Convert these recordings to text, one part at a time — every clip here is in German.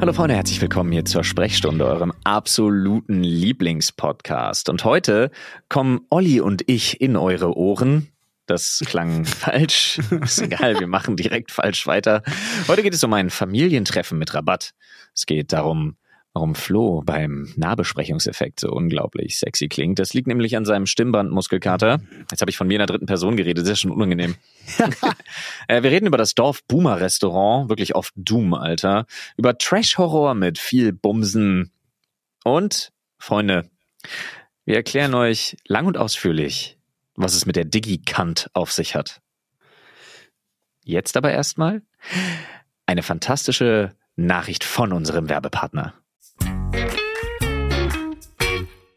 Hallo Freunde, herzlich willkommen hier zur Sprechstunde, eurem absoluten Lieblingspodcast. Und heute kommen Olli und ich in eure Ohren. Das klang falsch. Ist egal, wir machen direkt falsch weiter. Heute geht es um ein Familientreffen mit Rabatt. Es geht darum, warum Flo beim Nahbesprechungseffekt so unglaublich sexy klingt. Das liegt nämlich an seinem Stimmbandmuskelkater. Jetzt habe ich von mir in der dritten Person geredet, das ist schon unangenehm. äh, wir reden über das Dorf Boomer Restaurant, wirklich auf Doom, Alter. Über Trash-Horror mit viel Bumsen. Und, Freunde, wir erklären euch lang und ausführlich, was es mit der Digi-Kant auf sich hat. Jetzt aber erstmal eine fantastische Nachricht von unserem Werbepartner.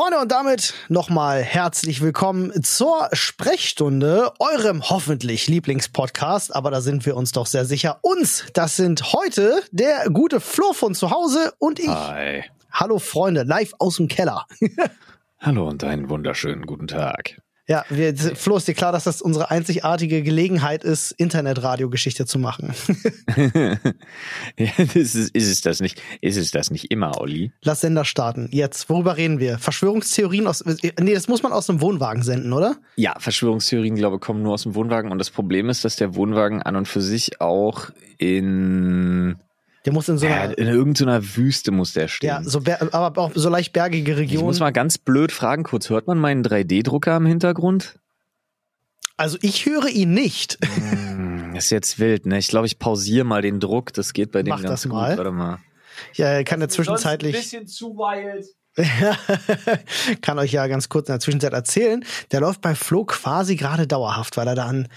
Freunde, und damit nochmal herzlich willkommen zur Sprechstunde, eurem hoffentlich Lieblingspodcast, aber da sind wir uns doch sehr sicher. Uns, das sind heute der gute Flo von zu Hause und ich. Hi. Hallo Freunde, live aus dem Keller. Hallo und einen wunderschönen guten Tag. Ja, wir, Flo, ist dir klar, dass das unsere einzigartige Gelegenheit ist, Internetradio-Geschichte zu machen? ja, das ist, ist es das nicht? Ist es das nicht immer, Olli? Lass Sender starten. Jetzt, worüber reden wir? Verschwörungstheorien aus. Nee, das muss man aus einem Wohnwagen senden, oder? Ja, Verschwörungstheorien, glaube ich, kommen nur aus dem Wohnwagen. Und das Problem ist, dass der Wohnwagen an und für sich auch in der muss in so einer. Ja, in irgendeiner Wüste muss der stehen. Ja, so aber auch so leicht bergige Regionen. Ich muss mal ganz blöd fragen, kurz, hört man meinen 3D-Drucker im Hintergrund? Also ich höre ihn nicht. Hm, ist jetzt wild, ne? Ich glaube, ich pausiere mal den Druck. Das geht bei dem Mach ganz das mal. gut. Warte mal. Ja, er kann ja zwischenzeitlich. Ein bisschen zu wild. kann euch ja ganz kurz in der Zwischenzeit erzählen. Der läuft bei Flo quasi gerade dauerhaft, weil er da an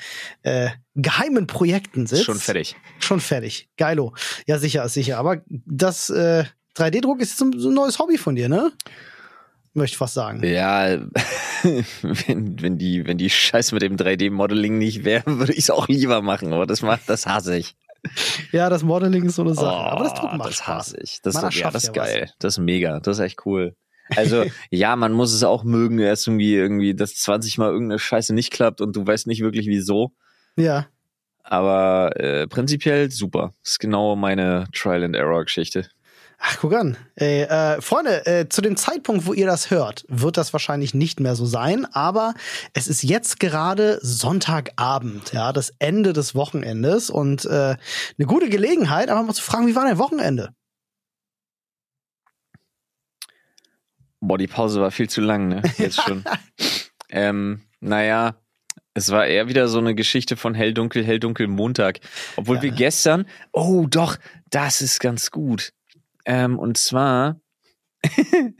äh, geheimen Projekten sitzt. Schon fertig. Schon fertig. Geilo. Ja, sicher, sicher. Aber das äh, 3D-Druck ist so ein neues Hobby von dir, ne? Möchte ich fast sagen. Ja, wenn, wenn die, wenn die Scheiße mit dem 3D-Modeling nicht wäre, würde ich es auch lieber machen, aber das macht, das hasse ich. Ja, das Modeling ist so eine Sache. Oh, aber das Drucken macht das Spaß. hasse ich. Das, Man ja, das ist ja was. geil. Das ist mega. Das ist echt cool. Also, ja, man muss es auch mögen, erst irgendwie, irgendwie, dass 20 Mal irgendeine Scheiße nicht klappt und du weißt nicht wirklich wieso. Ja. Aber äh, prinzipiell super. Das ist genau meine Trial-and-Error-Geschichte. Ach, guck an. Ey, äh, Freunde, äh, zu dem Zeitpunkt, wo ihr das hört, wird das wahrscheinlich nicht mehr so sein, aber es ist jetzt gerade Sonntagabend, ja, das Ende des Wochenendes und äh, eine gute Gelegenheit, einfach mal zu fragen, wie war dein Wochenende? Boah, die Pause war viel zu lang, ne? Jetzt schon. ähm, naja, es war eher wieder so eine Geschichte von hell, dunkel, hell, dunkel, Montag. Obwohl Ja. wir gestern, oh doch, das ist ganz gut. Ähm, und zwar,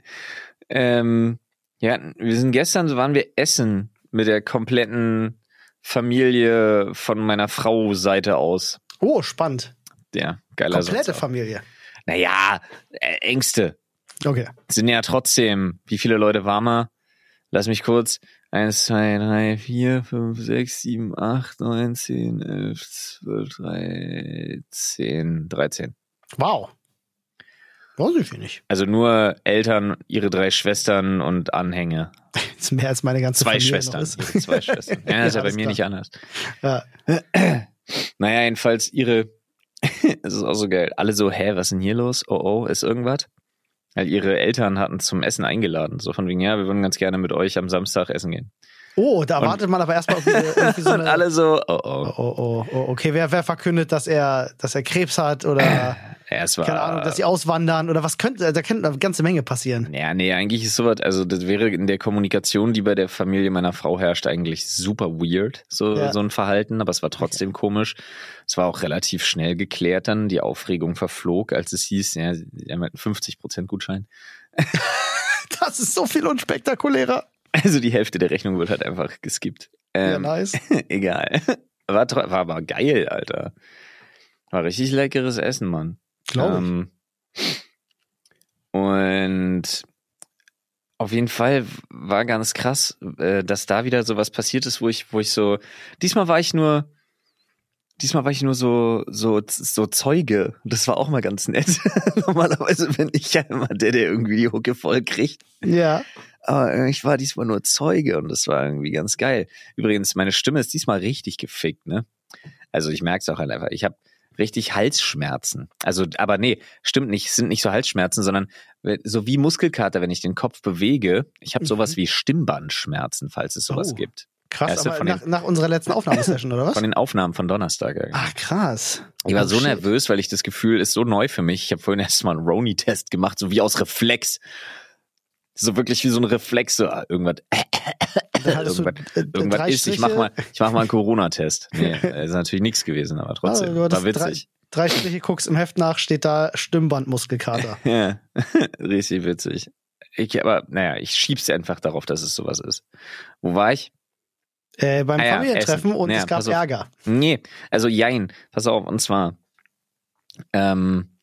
ähm, ja, wir sind gestern, so waren wir essen mit der kompletten Familie von meiner Frau Seite aus. Oh, spannend. Der geiler Komplette Satz. Familie. Naja, äh, Ängste Okay. sind ja trotzdem, wie viele Leute waren wir? Lass mich kurz. Eins, zwei, drei, vier, fünf, sechs, sieben, acht, neun, zehn, elf, zwölf, dreizehn, dreizehn. Wow. Weiß ich nicht. Also nur Eltern, ihre drei Schwestern und Anhänge. Das ist mehr als meine ganze Zwei Familie Schwestern. noch ist. Ihre zwei Schwestern. Ja, das ist ja bei mir klar. nicht anders. Ja. Naja, jedenfalls ihre, es ist auch so geil, alle so, hä, was ist denn hier los? Oh, oh, ist irgendwas? Weil ihre Eltern hatten zum Essen eingeladen. So von wegen, ja, wir würden ganz gerne mit euch am Samstag essen gehen. Oh, da Und- wartet man aber erstmal irgendwie so Und alle so, oh, Oh, oh. oh, oh, oh, okay, wer, wer verkündet, dass er, dass er Krebs hat oder Ja, es war, keine Ahnung, dass sie auswandern oder was könnte, da könnte eine ganze Menge passieren. Ja, nee, eigentlich ist sowas, also das wäre in der Kommunikation, die bei der Familie meiner Frau herrscht, eigentlich super weird, so, Ja. so ein Verhalten, aber es war trotzdem komisch. Es war auch relativ schnell geklärt dann, die Aufregung verflog, als es hieß, ja, sie haben halt einen 50% Gutschein. Das ist so viel unspektakulärer. Also die Hälfte der Rechnung wird halt einfach geskippt. Ja, Ähm, nice. egal. War, war aber geil, Alter. War richtig leckeres Essen, Mann. Glaube ich. Ähm, und auf jeden Fall war ganz krass, äh, dass da wieder so was passiert ist, wo ich, wo ich so, diesmal war ich nur, diesmal war ich nur so, so, so Zeuge. Das war auch mal ganz nett. Normalerweise bin ich ja immer der, der irgendwie die Hucke voll kriegt. Ja. Aber ich war diesmal nur Zeuge und das war irgendwie ganz geil. Übrigens, meine Stimme ist diesmal richtig gefickt, ne? Also ich merke es auch halt einfach. Ich habe richtig Halsschmerzen. Also, aber nee, stimmt nicht. Es sind nicht so Halsschmerzen, sondern so wie Muskelkater, wenn ich den Kopf bewege. Ich habe sowas wie Stimmbandschmerzen, falls es sowas Oh. gibt. Krass, Weißt du, aber nach, nach unserer letzten Aufnahmesession, oder was? Von den Aufnahmen von Donnerstag. ja. Ach, krass. Ich war Oh, so shit. nervös, weil ich das Gefühl ist so neu für mich. Ich habe vorhin erst mal einen Roni-Test gemacht, so wie aus Reflex. So wirklich wie so ein Reflex, so ah, irgendwas, irgendwas, irgendwas ist. Ich mach mal, ich mach mal einen Corona-Test. Nee, ist natürlich nichts gewesen, aber trotzdem. Ah, du hattest war witzig. Drei, drei Striche, guckst im Heft nach, steht da Stimmbandmuskelkater. Ja, richtig witzig. Ich, aber naja, ich schieb's einfach darauf, dass es sowas ist. Wo war ich? äh, beim Ah ja, Familientreffen Essen. und Ja, es gab. Ärger. Nee, also jein. Pass auf, und zwar ähm,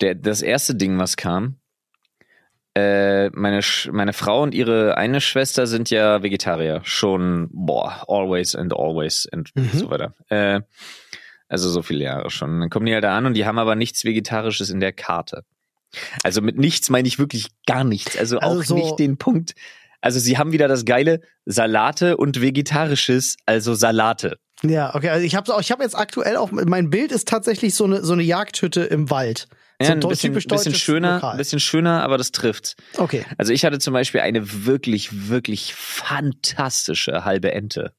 der, das erste Ding, was kam, äh, meine, Sch meine Frau und ihre eine Schwester sind ja Vegetarier. Schon, boah, always and always and Mhm. so weiter. Äh, also so viele Jahre schon. Dann kommen die halt da an und die haben aber nichts Vegetarisches in der Karte. Also mit nichts meine ich wirklich gar nichts. Also, Also auch so- nicht den Punkt. Also sie haben wieder das geile Salate und Vegetarisches, also Salate. Ja, okay. Also ich habe ich hab jetzt aktuell auch, mein Bild ist tatsächlich so eine, so eine Jagdhütte im Wald. Ja, ein bisschen, typisch bisschen schöner, Lokal. ein bisschen schöner, aber das trifft. Okay. Also ich hatte zum Beispiel eine wirklich, wirklich fantastische halbe Ente.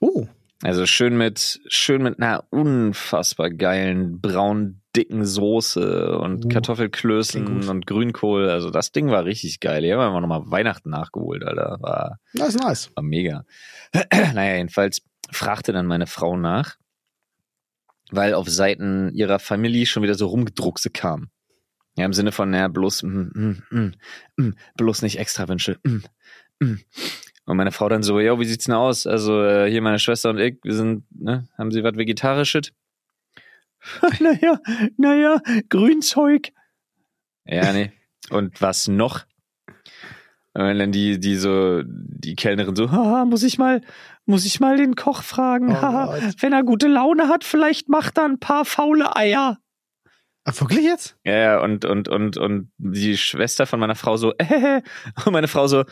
Uh, Also schön mit, schön mit einer unfassbar geilen, braun dicken Soße und Uh, Kartoffelklößen und Grünkohl. Also das Ding war richtig geil. Die haben wir nochmal Weihnachten nachgeholt, Alter. War, das ist nice. war mega. naja, jedenfalls fragte dann meine Frau nach, weil auf Seiten ihrer Familie schon wieder so Rumgedruckse kam. Ja, im Sinne von, naja, bloß, mm, mm, mm, mm, bloß nicht extra Wünsche. Mm, mm. Und meine Frau dann so, ja, wie sieht's denn aus? Also, äh, hier meine Schwester und ich, wir sind, ne, haben Sie was Vegetarisches? naja, naja, Grünzeug. Ja, nee. Und was noch? Und wenn dann die, die so, die Kellnerin so, haha, muss ich mal, muss ich mal den Koch fragen, Oh wenn er gute Laune hat, vielleicht macht er ein paar faule Eier. Ah, wirklich jetzt? Ja, ja, und, und, und, und die Schwester von meiner Frau so, äh, und meine Frau so,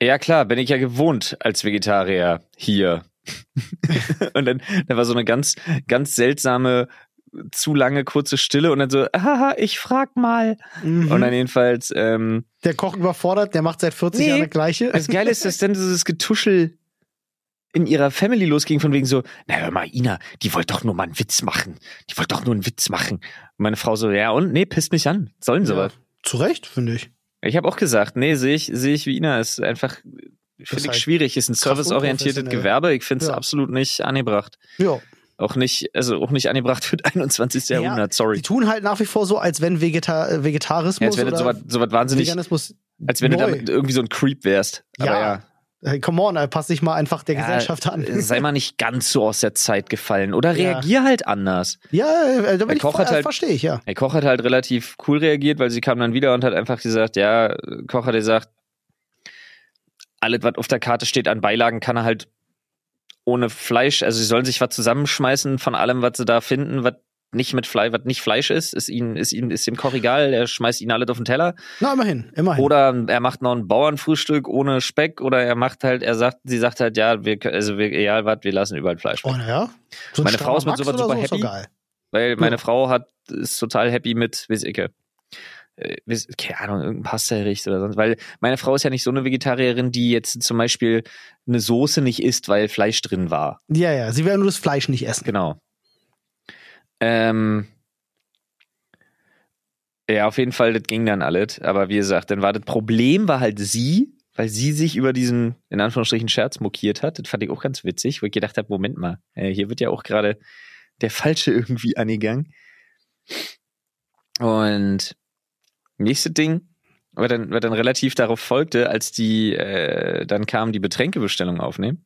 ja klar, bin ich ja gewohnt als Vegetarier hier. und dann, da war so eine ganz, ganz seltsame, zu lange kurze Stille und dann so, haha, ich frag mal. Mhm. Und dann jedenfalls, ähm, der Koch überfordert, der macht seit 40 Nee. Jahren das Gleiche. das Geile ist, dass dann dieses Getuschel in ihrer Family losging, von wegen so, na hör mal, Ina, die wollte doch nur mal einen Witz machen. Die wollte doch nur einen Witz machen. Und meine Frau so, ja und? Nee, pisst mich an. Sollen sie Ja, was. zu Recht, finde ich. Ich habe auch gesagt, nee, sehe ich, sehe ich wie Ina. Ist einfach, finde ich halt schwierig. Ist ein serviceorientiertes. Gewerbe. Ich finde es Ja. absolut nicht angebracht. Ja. Auch nicht, also auch nicht angebracht für das 21. Ja, Jahrhundert, sorry. Die tun halt nach wie vor so, als wenn Vegeta äh, Vegetarismus Ja, als wenn du oder sowas sowas wahnsinnig, Veganismus. als wenn du neu. damit irgendwie so ein Creep wärst. Aber Ja. ja. Hey, come on, äh, pass dich mal einfach der Ja, Gesellschaft an. Sei mal nicht ganz so aus der Zeit gefallen. Oder Ja. reagier halt anders. ja, äh, da bin ich Koch hat halt- verstehe ich, ja. Der Koch hat halt relativ cool reagiert, weil sie kam dann wieder und hat einfach gesagt, ja, Koch hat gesagt, alles, was auf der Karte steht an Beilagen, kann er halt ohne Fleisch, also sie sollen sich was zusammenschmeißen von allem, was sie da finden, was nicht mit Fleisch, was nicht Fleisch ist, ist ihm, ist ihm, ist dem Koch egal, er schmeißt ihn alles auf den Teller. Na, immerhin, immerhin. Oder er macht noch ein Bauernfrühstück ohne Speck oder er macht halt, er sagt, sie sagt halt, ja, wir, also wir, egal was, wir lassen überall Fleisch. oh, naja. So ein Meine Frau ist mit sowas super so happy. geil. Weil meine Ja. Frau hat, ist total happy mit, weiß- keine Ahnung, irgendein Pasta-Gericht oder sonst, weil meine Frau ist ja nicht so eine Vegetarierin, die jetzt zum Beispiel eine Soße nicht isst, weil Fleisch drin war. Ja, ja, sie werden nur das Fleisch nicht essen. Genau. Ähm, ja, auf jeden Fall, das ging dann alles. Aber wie gesagt, dann war das Problem war halt sie, weil sie sich über diesen, in Anführungsstrichen, Scherz mokiert hat. Das fand ich auch ganz witzig, wo ich gedacht habe, Moment mal, äh, hier wird ja auch gerade der Falsche irgendwie angegangen. Und nächste Ding, was dann, was dann relativ darauf folgte, als die äh, dann kam, die Betränkebestellung aufnehmen.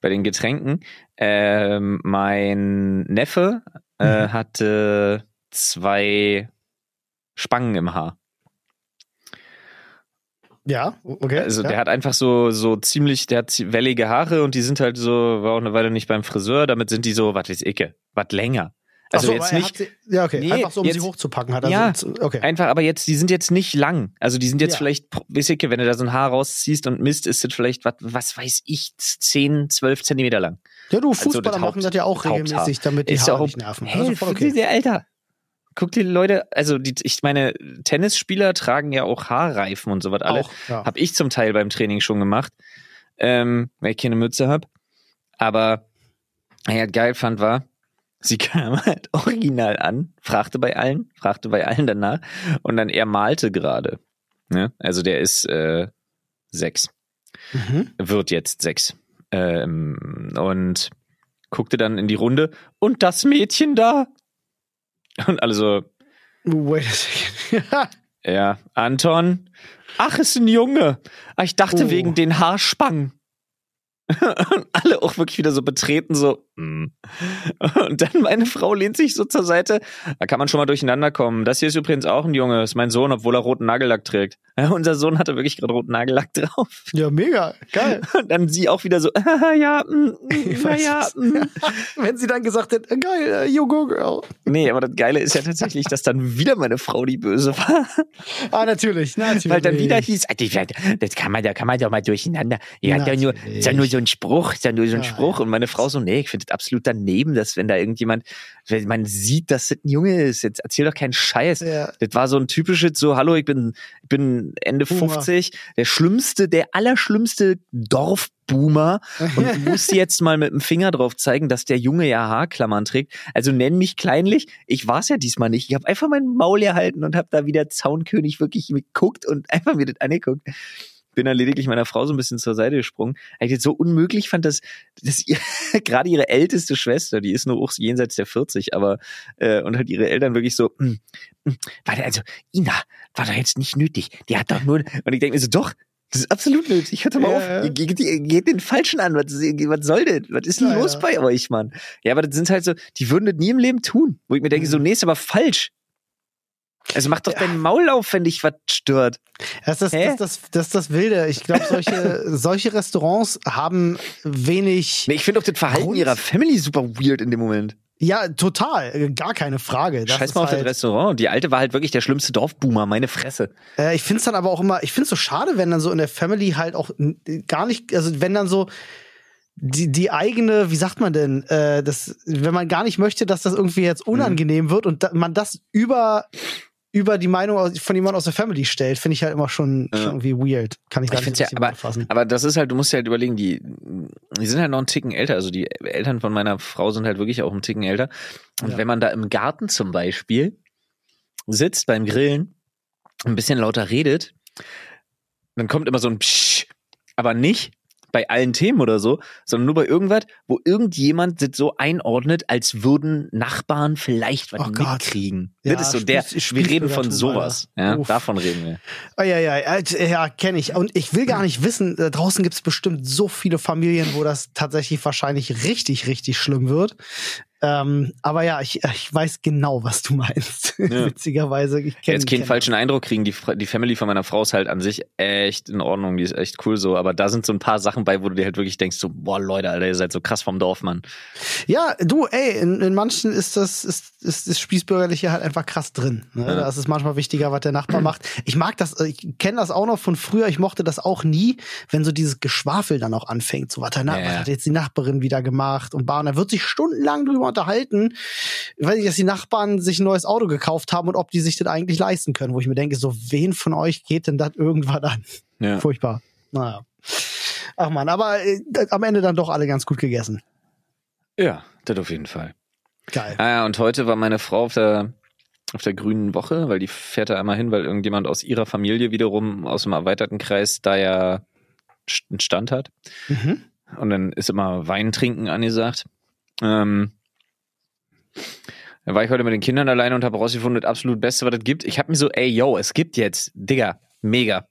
Bei den Getränken. Ähm, mein Neffe äh, Mhm. hatte zwei Spangen im Haar. Ja, okay. Also ja. der hat einfach so so ziemlich, der hat wellige Haare und die sind halt so, war auch eine Weile nicht beim Friseur, damit sind die so, was weiß ich, was länger. Also so, jetzt nicht, sie, ja, okay. Nee, Einfach so, um sie jetzt- hochzupacken hat. Also, Ja. okay. Einfach, aber jetzt, die sind jetzt nicht lang. Also die sind jetzt Ja. vielleicht, ich, wenn du da so ein Haar rausziehst und misst, ist das vielleicht, was, was weiß ich, 10, 12 Zentimeter lang. Ja, du, Also Fußballer das machen das ja auch regelmäßig, damit die Ist Haare auch- nicht nerven. Hey, also okay. der Alter. Guck die Leute, also die, ich meine, Tennisspieler tragen ja auch Haarreifen und sowas alles. Auch, ja. Hab ich zum Teil beim Training schon gemacht, ähm, weil ich keine Mütze hab. Aber naja, geil fand war, sie kam halt original an, fragte bei allen, fragte bei allen danach und dann er malte gerade. Ne? Also der ist äh, sechs, Mhm. wird jetzt sechs. Ähm, und guckte dann in die Runde und das Mädchen da. Und alle so, Wait a second. Ja, Anton. Ach, ist ein Junge. Ah, ich dachte Oh. wegen den Haarspangen. Und alle auch wirklich wieder so betreten, so. hm. Und dann meine Frau lehnt sich so zur Seite. Da kann man schon mal durcheinander kommen. Das hier ist übrigens auch ein Junge, ist mein Sohn, obwohl er roten Nagellack trägt. Ja, unser Sohn hatte wirklich gerade roten Nagellack drauf. ja, mega. Geil. Und dann sie auch wieder so, ah, ja, mm, Ich mm, mm. Wenn sie dann gesagt hätte, geil, äh, you go girl. Nee, aber das Geile ist ja tatsächlich, dass dann wieder meine Frau die Böse war. Ah, natürlich, natürlich. Weil dann wieder hieß, das kann man, da kann man doch mal durcheinander. Ja, ja nur, ist ja nur so ein Spruch, ist ja nur so ein Ja, Spruch. Und meine Frau so, nee, ich finde das absolut daneben, dass wenn da irgendjemand, wenn man sieht, dass das ein Junge ist, jetzt erzähl doch keinen Scheiß. Ja. Das war so ein typisches so, hallo, ich bin, ich bin Ende Boomer. 50, der schlimmste, der allerschlimmste Dorfboomer und muss jetzt mal mit dem Finger drauf zeigen, dass der Junge ja Haarklammern trägt. Also nenn mich kleinlich. Ich war's ja diesmal nicht. Ich habe einfach mein Maul gehalten und habe da wieder Zaunkönig wirklich geguckt und einfach mir das angeguckt. Bin dann lediglich meiner Frau so ein bisschen zur Seite gesprungen. Weil ich das so unmöglich fand, dass, dass ihr, gerade ihre älteste Schwester, die ist nur auch jenseits der 40, aber äh, und halt ihre Eltern wirklich so, mm, mm, warte, also Ina, war doch jetzt nicht nötig. Die hat doch nur und ich denke mir so, doch, das ist absolut nötig. Hört doch mal Ja, auf. Ihr, geht, ihr geht den Falschen an. Was, was soll denn? Was ist denn Ja, los ja. bei euch, Mann? Ja, aber das sind halt so, die würden das nie im Leben tun. Wo ich mir denke, so, Mhm. nee, ist aber falsch. Also mach doch dein Maul auf, wenn dich was stört. Das ist das, das, das, das, Wilde. Ich glaube, solche, solche Restaurants haben wenig. Nee, ich finde auch das Verhalten Grund- ihrer Family super weird in dem Moment. Ja, total. Gar keine Frage. Das Scheiß mal auf halt, das Restaurant. Die alte war halt wirklich der schlimmste Dorfboomer, meine Fresse. Äh, ich finde es dann aber auch immer, ich finde es so schade, wenn dann so in der Family halt auch gar nicht, also wenn dann so die, die eigene, wie sagt man denn, äh, das, wenn man gar nicht möchte, dass das irgendwie Mhm. jetzt unangenehm wird und da, man das über über die Meinung von jemandem aus der Family stellt, finde ich halt immer schon, Ja. schon irgendwie weird. Kann ich gar Ich nicht ja, aber, fassen. aber das ist halt, du musst dir halt überlegen, die, die sind halt noch einen Ticken älter. Also die Eltern von meiner Frau sind halt wirklich auch einen Ticken älter. Und Ja. wenn man da im Garten zum Beispiel sitzt beim Grillen, ein bisschen lauter redet, dann kommt immer so ein Psch, aber nicht bei allen Themen oder so, sondern nur bei irgendwas, wo irgendjemand das so einordnet, als würden Nachbarn vielleicht was Oh mitkriegen. Ja, das ist so der, Spieß- wir reden von sowas. Ja, davon reden wir. Oh, ja, ja, ja, ja kenne ich. Und ich will gar nicht wissen, da draußen gibt es bestimmt so viele Familien, wo das tatsächlich wahrscheinlich richtig, richtig schlimm wird. Ähm, aber ja, ich, ich weiß genau, was du meinst. Ja. Witzigerweise. Ich kenn, Jetzt keinen kenn falschen Eindruck kriegen. Die, die Family von meiner Frau ist halt an sich echt in Ordnung. Die ist echt cool so. Aber da sind so ein paar Sachen bei, wo du dir halt wirklich denkst, so, boah, Leute, Alter, ihr seid so krass vom Dorf, Mann. Ja, du, ey, in, in manchen ist das, ist, ist das Spießbürgerliche halt einfach krass drin. Ne? Ja. Da ist es manchmal wichtiger, was der Nachbar macht. Ich mag das, ich kenne das auch noch von früher. Ich mochte das auch nie, wenn so dieses Geschwafel dann auch anfängt. So, was, der ja. was hat jetzt die Nachbarin wieder gemacht und Bahn. Da wird sich stundenlang drüber unterhalten, weiß ich, dass die Nachbarn sich ein neues Auto gekauft haben und ob die sich das eigentlich leisten können. Wo ich mir denke, so, wen von euch geht denn das irgendwann an? Ja. Furchtbar. Naja. Ach man, aber äh, am Ende dann doch alle ganz gut gegessen. Ja, das auf jeden Fall. Geil. Ah ja, und heute war meine Frau auf der auf der grünen Woche, weil die fährt da einmal hin, weil irgendjemand aus ihrer Familie wiederum aus dem erweiterten Kreis da ja einen Stand hat. Mhm. Und dann ist immer Wein trinken angesagt. Ähm, da war ich heute mit den Kindern alleine und habe rausgefunden, das absolut Beste, was es gibt. Ich habe mir so, ey, yo, es gibt jetzt, Digga, mega.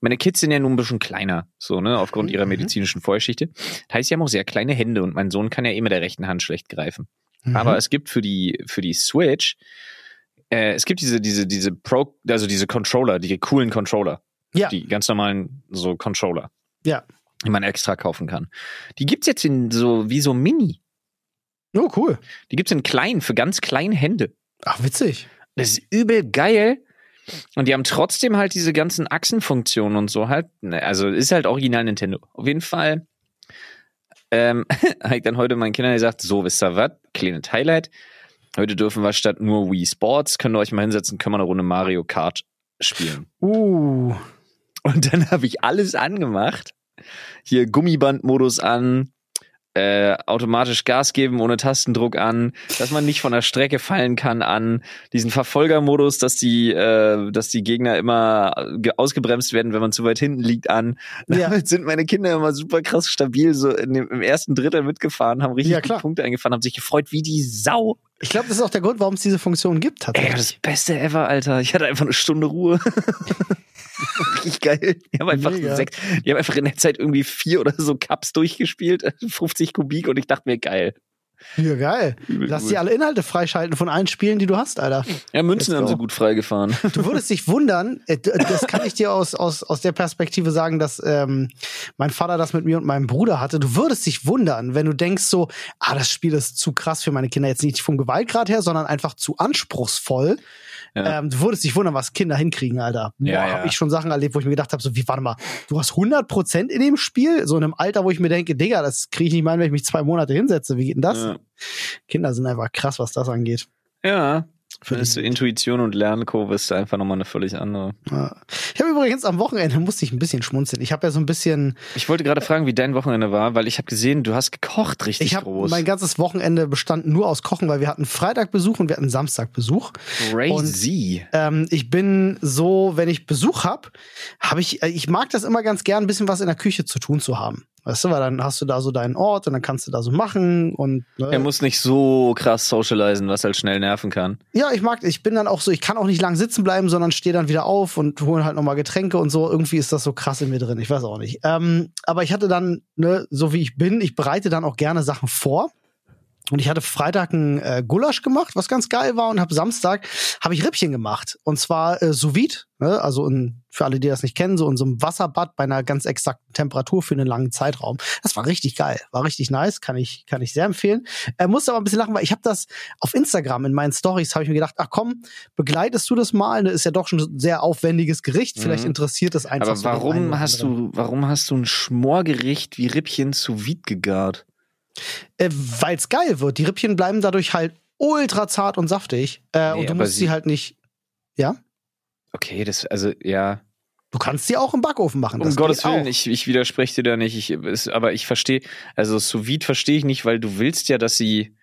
Meine Kids sind ja nun ein bisschen kleiner, so, ne, aufgrund ihrer mhm. medizinischen Vorgeschichte. Das heißt, sie haben auch sehr kleine Hände und mein Sohn kann ja eh mit der rechten Hand schlecht greifen. Mhm. Aber es gibt für die, für die Switch, äh, es gibt diese, diese, diese Pro, also diese Controller, die coolen Controller. Ja. Die ganz normalen, so Controller. Ja. Die man extra kaufen kann. Die gibt's jetzt in so, wie so Mini. Oh, cool. Die gibt's in klein, für ganz kleine Hände. Ach, witzig. Das ist übel geil. Und die haben trotzdem halt diese ganzen Achsenfunktionen und so halt. Ne, also ist halt original Nintendo. Auf jeden Fall ähm, habe ich dann heute meinen Kindern gesagt, so, wisst ihr was? Kleines Highlight. Heute dürfen wir statt nur Wii Sports, können wir euch mal hinsetzen, können wir eine Runde Mario Kart spielen. Uh. Und dann habe ich alles angemacht. Hier Gummibandmodus an, äh, automatisch Gas geben ohne Tastendruck an, dass man nicht von der Strecke fallen kann an, diesen Verfolgermodus, dass die, äh, dass die Gegner immer ausgebremst werden, wenn man zu weit hinten liegt an. Ja. Damit sind meine Kinder immer super krass stabil, so dem, im ersten Drittel mitgefahren, haben richtig ja, Punkte eingefahren, haben sich gefreut wie die Sau. Ich glaube, das ist auch der Grund, warum es diese Funktion gibt. Ey, das Beste ever, Alter. Ich hatte einfach eine Stunde Ruhe. Richtig geil. Die haben einfach sechs, die haben einfach in der Zeit irgendwie vier oder so Cups durchgespielt, 50 Kubik und ich dachte mir, geil. Ja, geil. Lass die alle Inhalte freischalten von allen Spielen, die du hast, Alter. Ja, Münzen haben sie gut freigefahren. Du würdest dich wundern, äh, das kann ich dir aus, aus, aus der Perspektive sagen, dass ähm, mein Vater das mit mir und meinem Bruder hatte. Du würdest dich wundern, wenn du denkst so, ah, das Spiel ist zu krass für meine Kinder. Jetzt nicht vom Gewaltgrad her, sondern einfach zu anspruchsvoll. Ja. Ähm, du würdest dich wundern, was Kinder hinkriegen, Alter. Boah, ja, ja. habe ich schon Sachen erlebt, wo ich mir gedacht habe, so wie, warte mal, du hast 100 Prozent in dem Spiel? So in einem Alter, wo ich mir denke, Digga, das kriege ich nicht mal, wenn ich mich zwei Monate hinsetze. Wie geht denn das? Ja. Kinder sind einfach krass, was das angeht. Ja, Findest du Intuition und Lernkurve ist einfach nochmal eine völlig andere. Ich habe übrigens am Wochenende musste ich ein bisschen schmunzeln. Ich habe ja so ein bisschen. Ich wollte gerade fragen, wie dein Wochenende war, weil ich habe gesehen, du hast gekocht richtig ich hab, groß. Mein ganzes Wochenende bestand nur aus Kochen, weil wir hatten Freitag Besuch und wir hatten Samstag Besuch. Crazy. Und, ähm, ich bin so, wenn ich Besuch habe, habe ich, äh, ich mag das immer ganz gern, ein bisschen was in der Küche zu tun zu haben. Weißt du, weil dann hast du da so deinen Ort und dann kannst du da so machen und. Ne? Er muss nicht so krass socialisen, was halt schnell nerven kann. Ja, ich mag, ich bin dann auch so, ich kann auch nicht lang sitzen bleiben, sondern stehe dann wieder auf und hole halt nochmal Getränke und so. Irgendwie ist das so krass in mir drin. Ich weiß auch nicht. Ähm, aber ich hatte dann, ne, so wie ich bin, ich bereite dann auch gerne Sachen vor. Und ich hatte Freitag ein äh, Gulasch gemacht, was ganz geil war, und habe Samstag habe ich Rippchen gemacht. Und zwar äh, sous vide, ne? also in, für alle, die das nicht kennen, so in so einem Wasserbad bei einer ganz exakten Temperatur für einen langen Zeitraum. Das war richtig geil, war richtig nice, kann ich kann ich sehr empfehlen. Er äh, musste aber ein bisschen lachen, weil ich habe das auf Instagram in meinen Stories habe ich mir gedacht, ach komm, begleitest du das mal? Ne? Ist ja doch schon ein sehr aufwendiges Gericht. Vielleicht mhm. interessiert es einfach. Aber warum so hast du warum hast du ein Schmorgericht wie Rippchen sous vide gegart? Äh, Weil es geil wird. Die Rippchen bleiben dadurch halt ultra zart und saftig. Äh, nee, und du musst sie, halt nicht. Ja? Okay, das, also, ja. Du kannst sie auch im Backofen machen. Um Gottes Willen, ich, ich widerspreche dir da nicht. Ich, es, aber ich verstehe, also sous vide verstehe ich nicht, weil du willst ja, dass sie,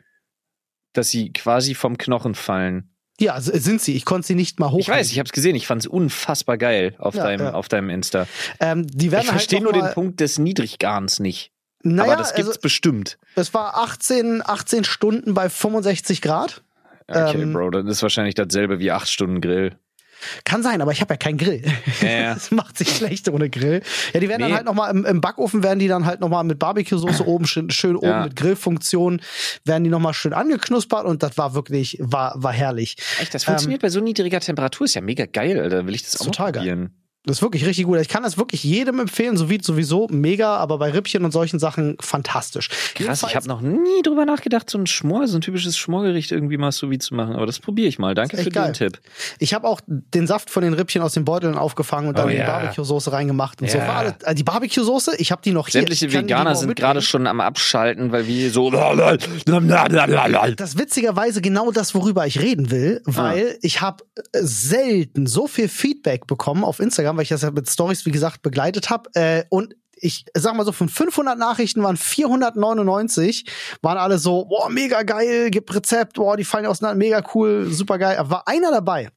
dass sie quasi vom Knochen fallen. Ja, sind sie. Ich konnte sie nicht mal hoch. Ich weiß, ich habe es gesehen. Ich fand es unfassbar geil auf ja, deinem, ja. auf deinem Insta. Ähm, die werden ich verstehe halt nur den Punkt des Niedriggarns nicht. Naja, Aber das gibt's also, bestimmt. Es war 18, 18 Stunden bei 65 Grad. Okay, ähm, Bro, dann ist wahrscheinlich dasselbe wie 8 Stunden Grill. Kann sein, aber ich habe ja keinen Grill. Ja. Das macht sich schlecht ohne Grill. Ja, die werden Nee. dann halt nochmal im, im Backofen, werden die dann halt nochmal mit Barbecue-Soße oben, schön, schön oben Ja. mit Grillfunktion, werden die nochmal schön angeknuspert und das war wirklich, war, war herrlich. Echt, das funktioniert bei so niedriger Temperatur. Ist ja mega geil, Alter. Will ich das auch Ähm, Total mal geil. Das ist wirklich richtig gut. Ich kann das wirklich jedem empfehlen, so wie sowieso mega, aber bei Rippchen und solchen Sachen fantastisch. Krass, ich habe noch nie drüber nachgedacht, so ein Schmor, so ein typisches Schmorgericht irgendwie mal so wie zu machen. Aber das probiere ich mal. Danke für geil. den Tipp. Ich habe auch den Saft von den Rippchen aus den Beuteln aufgefangen und dann Oh die ja. Barbecue-Soße reingemacht und so. Ja. War alles, äh, die Barbecue-Soße, ich habe die noch hier. Sämtliche ich kann die Veganer sind gerade schon am Abschalten, weil wir so. Das ist witzigerweise genau das, worüber ich reden will, Ah. weil ich habe selten so viel Feedback bekommen auf Instagram, weil ich das ja mit Stories wie gesagt begleitet habe äh, und ich sag mal so, von 500 Nachrichten waren 499, waren alle so, boah, mega geil, gibt Rezept, boah, die fallen ja auseinander, mega cool, super geil. Aber war einer dabei,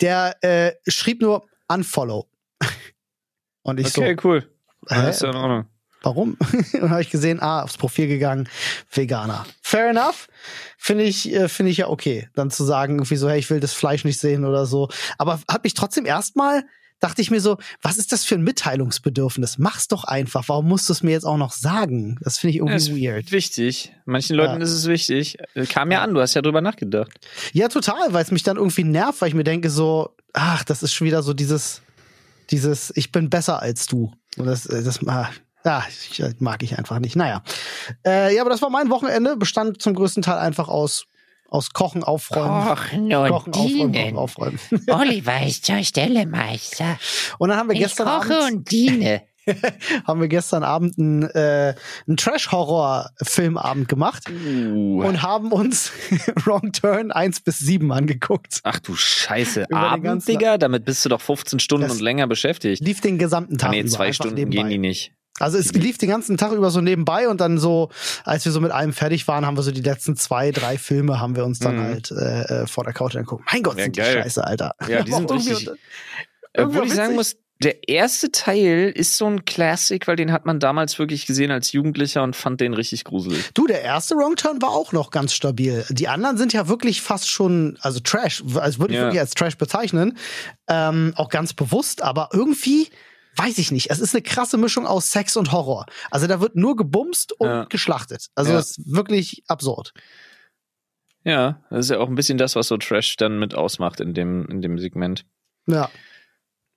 der äh, schrieb nur Unfollow. Und ich Okay, cool. so, hä, Das ist ja in Ordnung. Warum? und dann habe ich gesehen, ah, aufs Profil gegangen, Veganer. Fair enough. Finde ich, äh, finde ich ja okay, dann zu sagen, irgendwie so, hey, ich will das Fleisch nicht sehen oder so. Aber hat mich trotzdem erstmal, dachte ich mir so, was ist das für ein Mitteilungsbedürfnis? Mach's doch einfach. Warum musst du es mir jetzt auch noch sagen? Das finde ich Ja, irgendwie weird. wichtig. Manchen Leuten Ja. ist es wichtig. Kam ja an, du hast ja drüber nachgedacht. Ja, total, weil es mich dann irgendwie nervt, weil ich mir denke so, ach, das ist schon wieder so dieses, dieses, ich bin besser als du. Und das, das, ah, ja, ich, äh, mag ich einfach nicht. Naja. Äh, ja, aber das war mein Wochenende, bestand zum größten Teil einfach aus, aus Kochen, Aufräumen. Kochen Kochen, aufräumen, aufräumen. Oliver ist zur Stelle, Meister. Und dann haben wir Ich gestern koche Abend, und diene. haben wir gestern Abend einen, äh, einen Trash-Horror-Filmabend gemacht Uh. und haben uns Wrong Turn 1 bis 7 angeguckt. Ach du Scheiße. Abend, Digga? Damit bist du doch 15 Stunden Das und länger beschäftigt. Lief den gesamten Tag Ah, nee, über. zwei Stunden gehen die nicht. Also es lief den ganzen Tag über so nebenbei und dann so, als wir so mit allem fertig waren, haben wir so die letzten zwei, drei Filme haben wir uns dann Mhm. halt äh, äh, vor der Couch angeguckt. Mein Gott, Ja, sind die geil. scheiße, Alter. Ja, die sind richtig- irgendwie Obwohl ich sagen muss, der erste Teil ist so ein Classic, weil den hat man damals wirklich gesehen als Jugendlicher und fand den richtig gruselig. Du, der erste Wrong Turn war auch noch ganz stabil. Die anderen sind ja wirklich fast schon, also Trash, also würde ich Ja. wirklich als Trash bezeichnen. Ähm, auch ganz bewusst, aber irgendwie, weiß ich nicht. Es ist eine krasse Mischung aus Sex und Horror. Also da wird nur gebumst und Ja. geschlachtet. Also Ja. das ist wirklich absurd. Ja, das ist ja auch ein bisschen das, was so Trash dann mit ausmacht in dem, in dem Segment. Ja.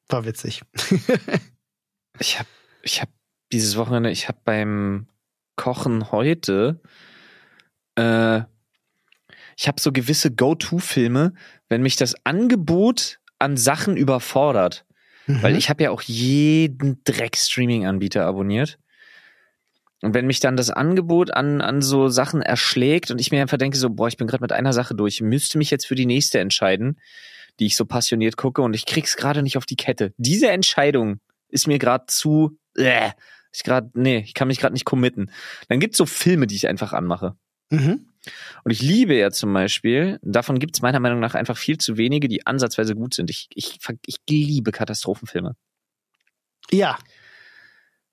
War witzig. Ich habe ich hab dieses Wochenende, ich habe beim Kochen heute, äh, ich habe so gewisse Go-To-Filme, wenn mich das Angebot an Sachen überfordert. Weil Mhm. ich habe ja auch jeden Dreck-Streaming-Anbieter abonniert. Und wenn mich dann das Angebot an, an so Sachen erschlägt und ich mir einfach denke, so, boah, ich bin gerade mit einer Sache durch, müsste mich jetzt für die nächste entscheiden, die ich so passioniert gucke und ich krieg's gerade nicht auf die Kette. Diese Entscheidung ist mir gerade zu, äh, ich gerade, nee, ich kann mich gerade nicht committen. Dann gibt's so Filme, die ich einfach anmache. Mhm. Und ich liebe ja zum Beispiel, davon gibt's meiner Meinung nach einfach viel zu wenige, die ansatzweise gut sind. Ich, ich, ich liebe Katastrophenfilme. Ja,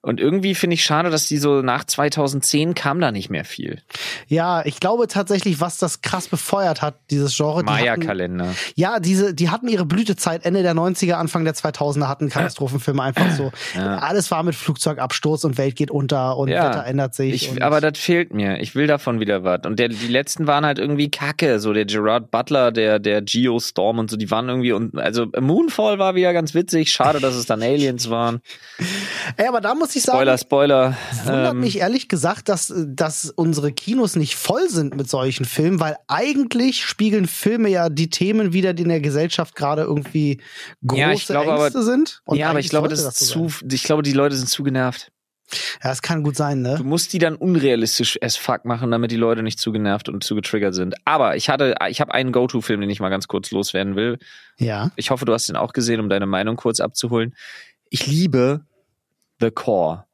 Und irgendwie finde ich schade, dass die so nach 2010 kam da nicht mehr viel. ja, ich glaube tatsächlich, was das krass befeuert hat, dieses Genre. Maya-Kalender. Ja, diese, die hatten ihre Blütezeit Ende der 90er, Anfang der 2000er hatten Katastrophenfilme einfach so. Ja. Alles war mit Flugzeugabsturz und Welt geht unter und Ja. Wetter ändert sich. Ich, aber das fehlt mir. Ich will davon wieder was. Und der, die letzten waren halt irgendwie kacke. So der Gerard Butler, der, der Geostorm und so, die waren irgendwie und also Moonfall war wieder ganz witzig. Schade, dass es dann Aliens waren. Ey, aber da muss ich sagen, Spoiler, Spoiler. wundert Ähm, mich ehrlich gesagt, dass, dass unsere Kinos nicht voll sind mit solchen Filmen, weil eigentlich spiegeln Filme ja die Themen wieder, die in der Gesellschaft gerade irgendwie große Ja, glaube aber- Ängste sind. Und ja, aber ich glaube, das so zu, ich glaube, die Leute sind zu genervt. Ja, das kann gut sein, ne? Du musst die dann unrealistisch as fuck machen, damit die Leute nicht zu genervt und zu getriggert sind. Aber ich hatte, ich habe einen Go-To-Film, den ich mal ganz kurz loswerden will. Ja. Ich hoffe, du hast den auch gesehen, um deine Meinung kurz abzuholen. Ich liebe The Core.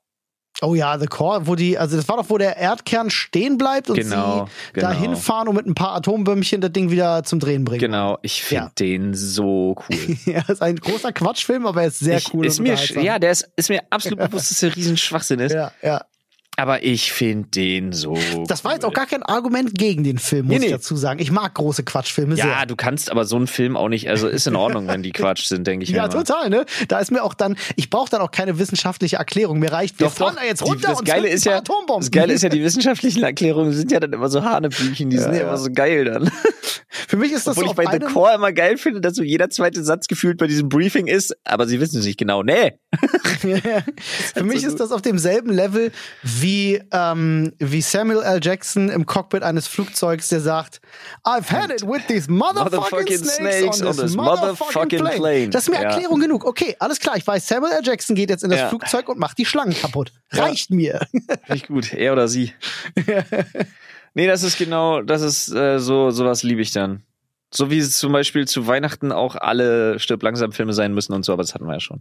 Oh ja, The Core, wo die, also das war doch, wo der Erdkern stehen bleibt und Genau, sie genau. da hinfahren und mit ein paar Atombömmchen das Ding wieder zum Drehen bringen. Genau, ich finde Ja. den so cool. Ja, ist ein großer Quatschfilm, aber er ist sehr ich, cool. Ist mir, ja, der ist, ist mir absolut bewusst, dass der riesen Schwachsinn ist. ja, ja. Aber ich finde den so. Das war jetzt auch gar kein Argument gegen den Film, muss Nee, ich nee. dazu sagen. Ich mag große Quatschfilme Ja, sehr. du kannst aber so einen Film auch nicht, also ist in Ordnung, wenn die Quatsch sind, denke ich Ja, immer. total, ne? Da ist mir auch dann, ich brauche dann auch keine wissenschaftliche Erklärung. Mir reicht, wir Doch, fahren doch. da jetzt Die- runter das und Geile ist ja, Atombomben. das Geile ist ja, die wissenschaftlichen Erklärungen sind ja dann immer so Hanebüchen, die sind ja, ja. immer so geil dann. Für mich ist das Obwohl so ich bei The Core immer geil finde, dass so jeder zweite Satz gefühlt bei diesem Briefing ist, aber sie wissen es nicht genau. Nee. Für mich ist das auf demselben Level wie, ähm, wie Samuel L. Jackson im Cockpit eines Flugzeugs, der sagt, I've had it with these motherfucking, Motherfucking snakes, snakes on this motherfucking plane. plane. Das ist mir Ja. Erklärung genug. Okay, alles klar, ich weiß, Samuel L. Jackson geht jetzt in das Ja. Flugzeug und macht die Schlangen kaputt. Reicht mir. Richtig gut. Er oder sie. nee, das ist genau, das ist äh, so, sowas liebe ich dann. So wie es zum Beispiel zu Weihnachten auch alle Stirb langsam Filme sein müssen und so, aber das hatten wir ja schon.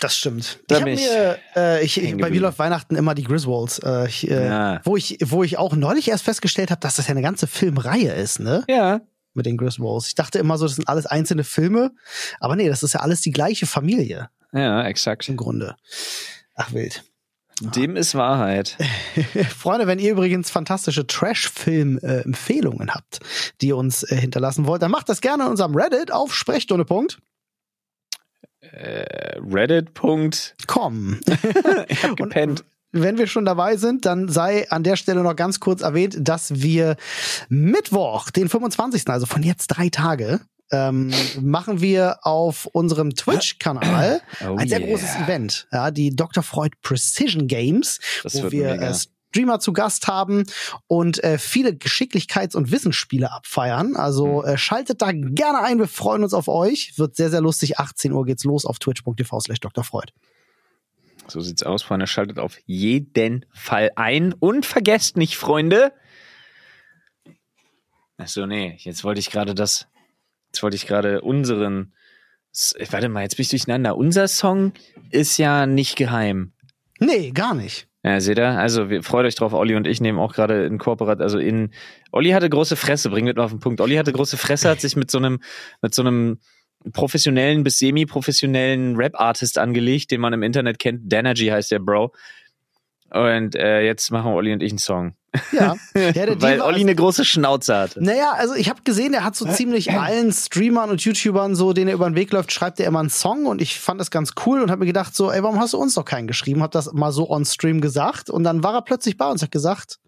Das stimmt. Da ich ich mir, äh, ich, hängen bei mir läuft Weihnachten immer die Griswolds, äh, ich, äh, Ja. wo ich, wo ich auch neulich erst festgestellt habe, dass das ja eine ganze Filmreihe ist, ne? Ja. Mit den Griswolds. Ich dachte immer so, das sind alles einzelne Filme, aber nee, das ist ja alles die gleiche Familie Ja, exakt. im Grunde. Ach wild. Dem ist Wahrheit. Freunde, wenn ihr übrigens fantastische Trash-Film-Empfehlungen habt, die ihr uns äh, hinterlassen wollt, dann macht das gerne in unserem Reddit auf Sprechstunde. Äh, Reddit. Punkt. Komm. Ich hab gepennt. wenn wir schon dabei sind, dann sei an der Stelle noch ganz kurz erwähnt, dass wir Mittwoch, den 25., also von jetzt drei Tage, ähm, machen wir auf unserem Twitch-Kanal Oh ein sehr yeah. großes Event. Ja, die Dr. Freud Precision Games, Das wo wir mega. äh, Streamer zu Gast haben und äh, viele Geschicklichkeits- und Wissensspiele abfeiern. Also Hm. äh, schaltet da gerne ein, wir freuen uns auf euch. Wird sehr, sehr lustig. 18 Uhr geht's los auf twitch.tv slash Dr. Freud. So sieht's aus, Freunde. Schaltet auf jeden Fall ein. Und vergesst nicht, Freunde. Achso, nee, jetzt wollte ich gerade das. Jetzt wollte ich gerade unseren. S- Warte mal, jetzt bin ich durcheinander. Unser Song ist ja nicht geheim. Nee, gar nicht. Ja, seht ihr? Also, wir, freut euch drauf. Olli und ich nehmen auch gerade in Kooperat, also in. Olli hatte große Fresse, bringen wir mal auf den Punkt. Olli hatte große Fresse, hat sich mit so einem, mit so einem professionellen bis semi-professionellen Rap-Artist angelegt, den man im Internet kennt. Danergy heißt der Bro. Und äh, jetzt machen Olli und ich einen Song. Ja, ja Weil Olli eine große Schnauze hatte. Naja, also ich habe gesehen, der hat so ziemlich allen Streamern und YouTubern, so denen er über den Weg läuft, schreibt er immer einen Song und ich fand das ganz cool und habe mir gedacht, so, ey, warum hast du uns doch keinen geschrieben? Hab das mal so on Stream gesagt und dann war er plötzlich bei uns, hat gesagt,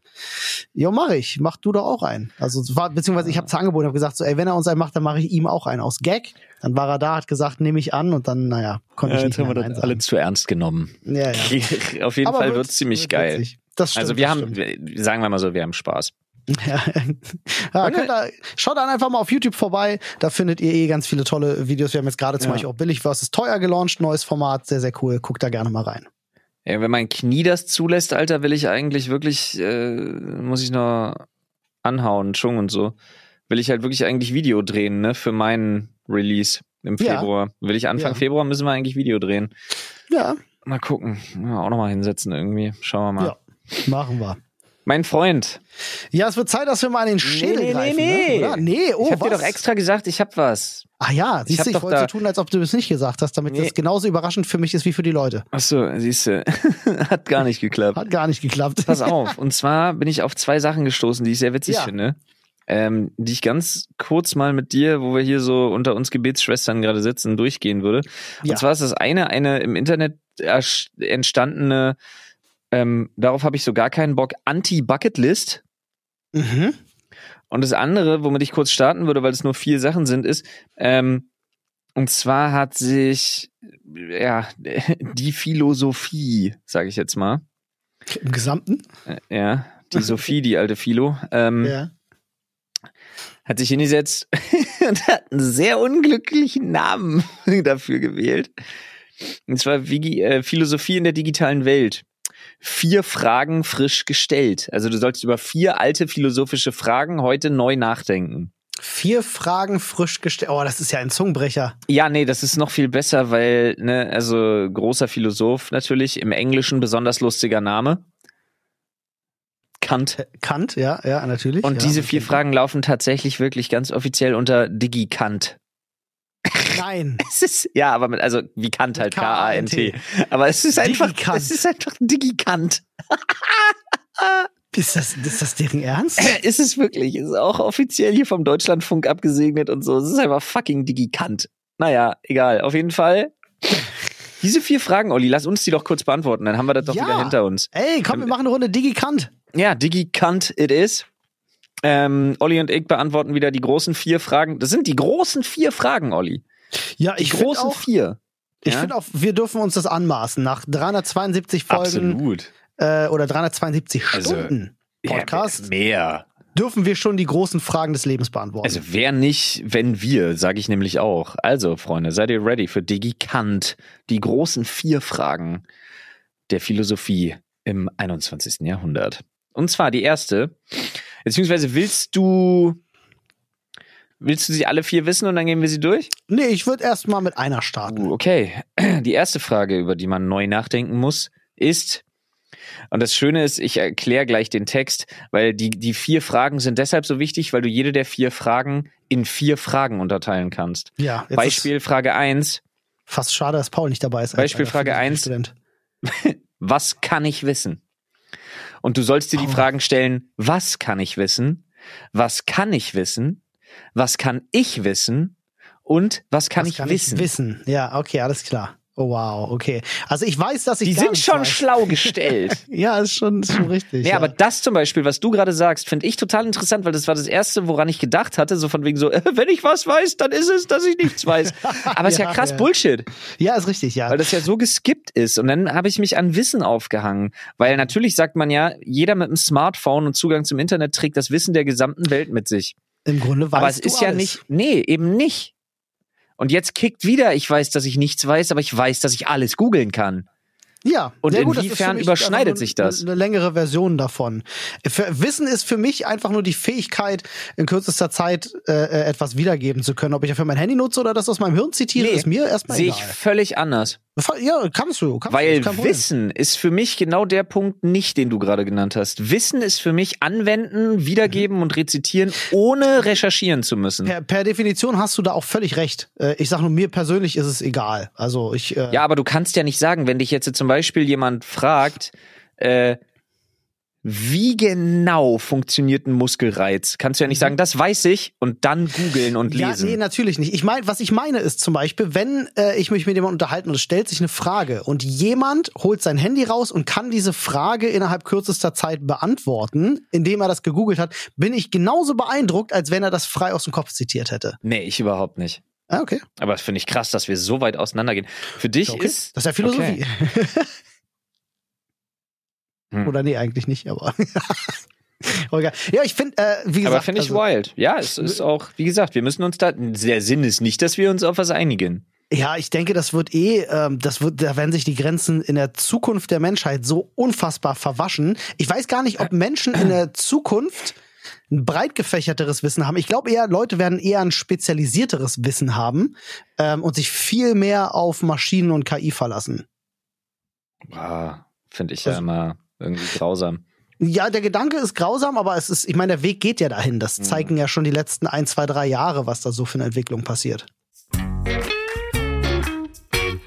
jo, mach ich, mach du doch auch einen. Also beziehungsweise ich habe es angeboten, habe gesagt, so, ey, wenn er uns einen macht, dann mache ich ihm auch einen aus Gag. Dann war er da, hat gesagt, nehme ich an und dann, naja, konnte ich Ja, nicht jetzt haben wir das alle zu ernst genommen. Ja, ja. Auf jeden Aber Fall wird- wird's ziemlich wird geil. Das stimmt, also wir das haben, stimmt. sagen wir mal so, wir haben Spaß. Ja, ja könnt ihr, schaut dann einfach mal auf YouTube vorbei. Da findet ihr eh ganz viele tolle Videos. Wir haben jetzt gerade zum Ja. Beispiel auch billig versus teuer gelauncht, neues Format, sehr, sehr cool. Guckt da gerne mal rein. Ja, wenn mein Knie das zulässt, Alter, will ich eigentlich wirklich, äh, muss ich noch anhauen, Chung und so. Will ich halt wirklich eigentlich Video drehen, ne, für meinen Release im Ja. Februar. Will ich Anfang Ja. Februar müssen wir eigentlich Video drehen. Ja, Mal gucken. Ja, auch nochmal hinsetzen irgendwie. Schauen wir mal. ja, machen wir. Mein Freund, Ja, es wird Zeit, dass wir mal in den Schädel nee, nee, greifen. nee. Ne? Oder? Nee, oh, ich hab was? dir doch extra gesagt, ich hab was. Ah ja, siehst du, ich doch wollte so tun, als ob du es nicht gesagt hast, damit Nee. das genauso überraschend für mich ist wie für die Leute. Ach so, siehst du, hat gar nicht geklappt. Hat gar nicht geklappt. Pass auf. Und zwar bin ich auf zwei Sachen gestoßen, die ich sehr witzig Ja. finde. Ähm, die ich ganz kurz mal mit dir, wo wir hier so unter uns Gebetsschwestern gerade sitzen, durchgehen würde. Ja. Und zwar ist das eine, eine im Internet entstandene, ähm, darauf habe ich so gar keinen Bock, Anti-Bucket-List. Mhm. Und das andere, womit ich kurz starten würde, weil es nur vier Sachen sind, ist, ähm, und zwar hat sich, ja, die Philosophie, sage ich jetzt mal, Im Gesamten? äh, ja, die Sophie, die alte Philo, ähm, Ja. hat sich hingesetzt und hat einen sehr unglücklichen Namen dafür gewählt. Und zwar Vigi, äh, Philosophie in der digitalen Welt. Vier Fragen frisch gestellt. Also du sollst über vier alte philosophische Fragen heute neu nachdenken. Vier Fragen frisch gestellt. Oh, das ist ja ein Zungenbrecher. Ja, nee, das ist noch viel besser, weil, ne, also großer Philosoph natürlich, im Englischen besonders lustiger Name. Kant. Äh, Kant, ja, ja, natürlich. Und ja, diese vier Fragen laufen tatsächlich wirklich ganz offiziell unter DigiKant. Nein. Es ist, ja, aber mit, also wie Kant halt, K-A-N-T. Aber es ist einfach, Digikant. es ist einfach Digikant. Ist das, ist das deren Ernst? Ist es wirklich. Ist auch offiziell hier vom Deutschlandfunk abgesegnet und so. Es ist einfach fucking digikant. Naja, egal. Auf jeden Fall. Diese vier Fragen, Olli, lass uns die doch kurz beantworten. Dann haben wir das doch Ja. wieder hinter uns. Ey, komm, wir machen eine Runde Digikant. Ja, digikant it is. Ähm, Olli und ich beantworten wieder die großen vier Fragen. Das sind die großen vier Fragen, Olli. Ja, Die ich finde großen auch, vier. ich Ja? find auch, wir dürfen uns das anmaßen. Nach 372 Folgen Absolut. äh, oder 372 Also, Stunden Podcast Ja, mehr. dürfen wir schon die großen Fragen des Lebens beantworten. Also wer nicht, wenn wir, sage ich nämlich auch. Also, Freunde, seid ihr ready für Digikant? Die großen vier Fragen der Philosophie im 21. Jahrhundert. Und zwar die erste, beziehungsweise willst du, willst du sie alle vier wissen und dann gehen wir sie durch? nee, ich würde erst mal mit einer starten. Uh, okay. Die erste Frage, über die man neu nachdenken muss, ist, und das Schöne ist, ich erkläre gleich den Text, weil die, die vier Fragen sind deshalb so wichtig, weil du jede der vier Fragen in vier Fragen unterteilen kannst. Ja, Beispiel Frage eins: Ist fast schade, dass Paul nicht dabei ist. Beispiel Frage eins. Student. Was kann ich wissen? Und du sollst dir die Oh. Fragen stellen, was kann ich wissen? Was kann ich wissen? Was kann ich wissen? Und was kann Was ich kann wissen? Ich wissen. Ja, okay, alles klar. Oh wow, okay. Also ich weiß, dass ich die sind schon weiß. schlau gestellt. Ja, ist schon, ist schon richtig. Nee, ja. aber das zum Beispiel, was du gerade sagst, finde ich total interessant, weil das war das Erste, woran ich gedacht hatte, so von wegen so, äh, wenn ich was weiß, dann ist es, dass ich nichts weiß. Aber es ist ja Ja, krass ja. Bullshit, ja, ist richtig, ja. weil das ja so geskippt ist. Und dann habe ich mich an Wissen aufgehangen, weil natürlich sagt man ja, jeder mit einem Smartphone und Zugang zum Internet trägt das Wissen der gesamten Welt mit sich. Im Grunde weiß aber es ist ja alles. nicht, nee, eben nicht. Und jetzt kickt wieder, ich weiß, dass ich nichts weiß, aber ich weiß, dass ich alles googeln kann. Ja. Und gut, inwiefern mich überschneidet sich das? Eine, eine längere Version davon. Wissen ist für mich einfach nur die Fähigkeit, in kürzester Zeit äh, äh, etwas wiedergeben zu können. Ob ich dafür mein Handy nutze oder das aus meinem Hirn zitiere, Nee, ist mir erstmal Sehe egal. ich völlig anders. Ja, kannst du. Kannst du, Weil Problem. Wissen ist für mich genau der Punkt nicht, den du gerade genannt hast. Wissen ist für mich anwenden, wiedergeben und rezitieren, ohne recherchieren zu müssen. Per, per Definition hast du da auch völlig recht. Äh, ich sag nur, mir persönlich ist es egal. Also ich. Äh, Ja, aber du kannst ja nicht sagen, wenn dich jetzt zum Beispiel jemand fragt, äh, wie genau funktioniert ein Muskelreiz, kannst du ja nicht sagen, das weiß ich und dann googeln und Ja, lesen. nee, natürlich nicht. Ich meine, was ich meine ist zum Beispiel, wenn äh, ich mich mit jemandem unterhalte und es stellt sich eine Frage und jemand holt sein Handy raus und kann diese Frage innerhalb kürzester Zeit beantworten, indem er das gegoogelt hat, bin ich genauso beeindruckt, als wenn er das frei aus dem Kopf zitiert hätte. nee, ich überhaupt nicht. Ah, okay. Aber das finde ich krass, dass wir so weit auseinandergehen. Für dich okay. ist das ist ja Philosophie. Hm. Oder nee, eigentlich nicht, aber. okay. Ja, ich finde, äh, wie gesagt. aber finde ich also, wild. Ja, es ist auch, wie gesagt, wir müssen uns da, der Sinn ist nicht, dass wir uns auf was einigen. Ja, ich denke, das wird eh, ähm, das wird, da werden sich die Grenzen in der Zukunft der Menschheit so unfassbar verwaschen. Ich weiß gar nicht, ob Menschen in der Zukunft ein breit gefächerteres Wissen haben. Ich glaube eher, Leute werden eher ein spezialisierteres Wissen haben ähm, und sich viel mehr auf Maschinen und KI verlassen. Ah, finde ich ja Also- immer irgendwie grausam. Ja, der Gedanke ist grausam, aber es ist, ich meine, der Weg geht ja dahin. Das Mhm. zeigen ja schon die letzten ein, zwei, drei Jahre, was da so für eine Entwicklung passiert.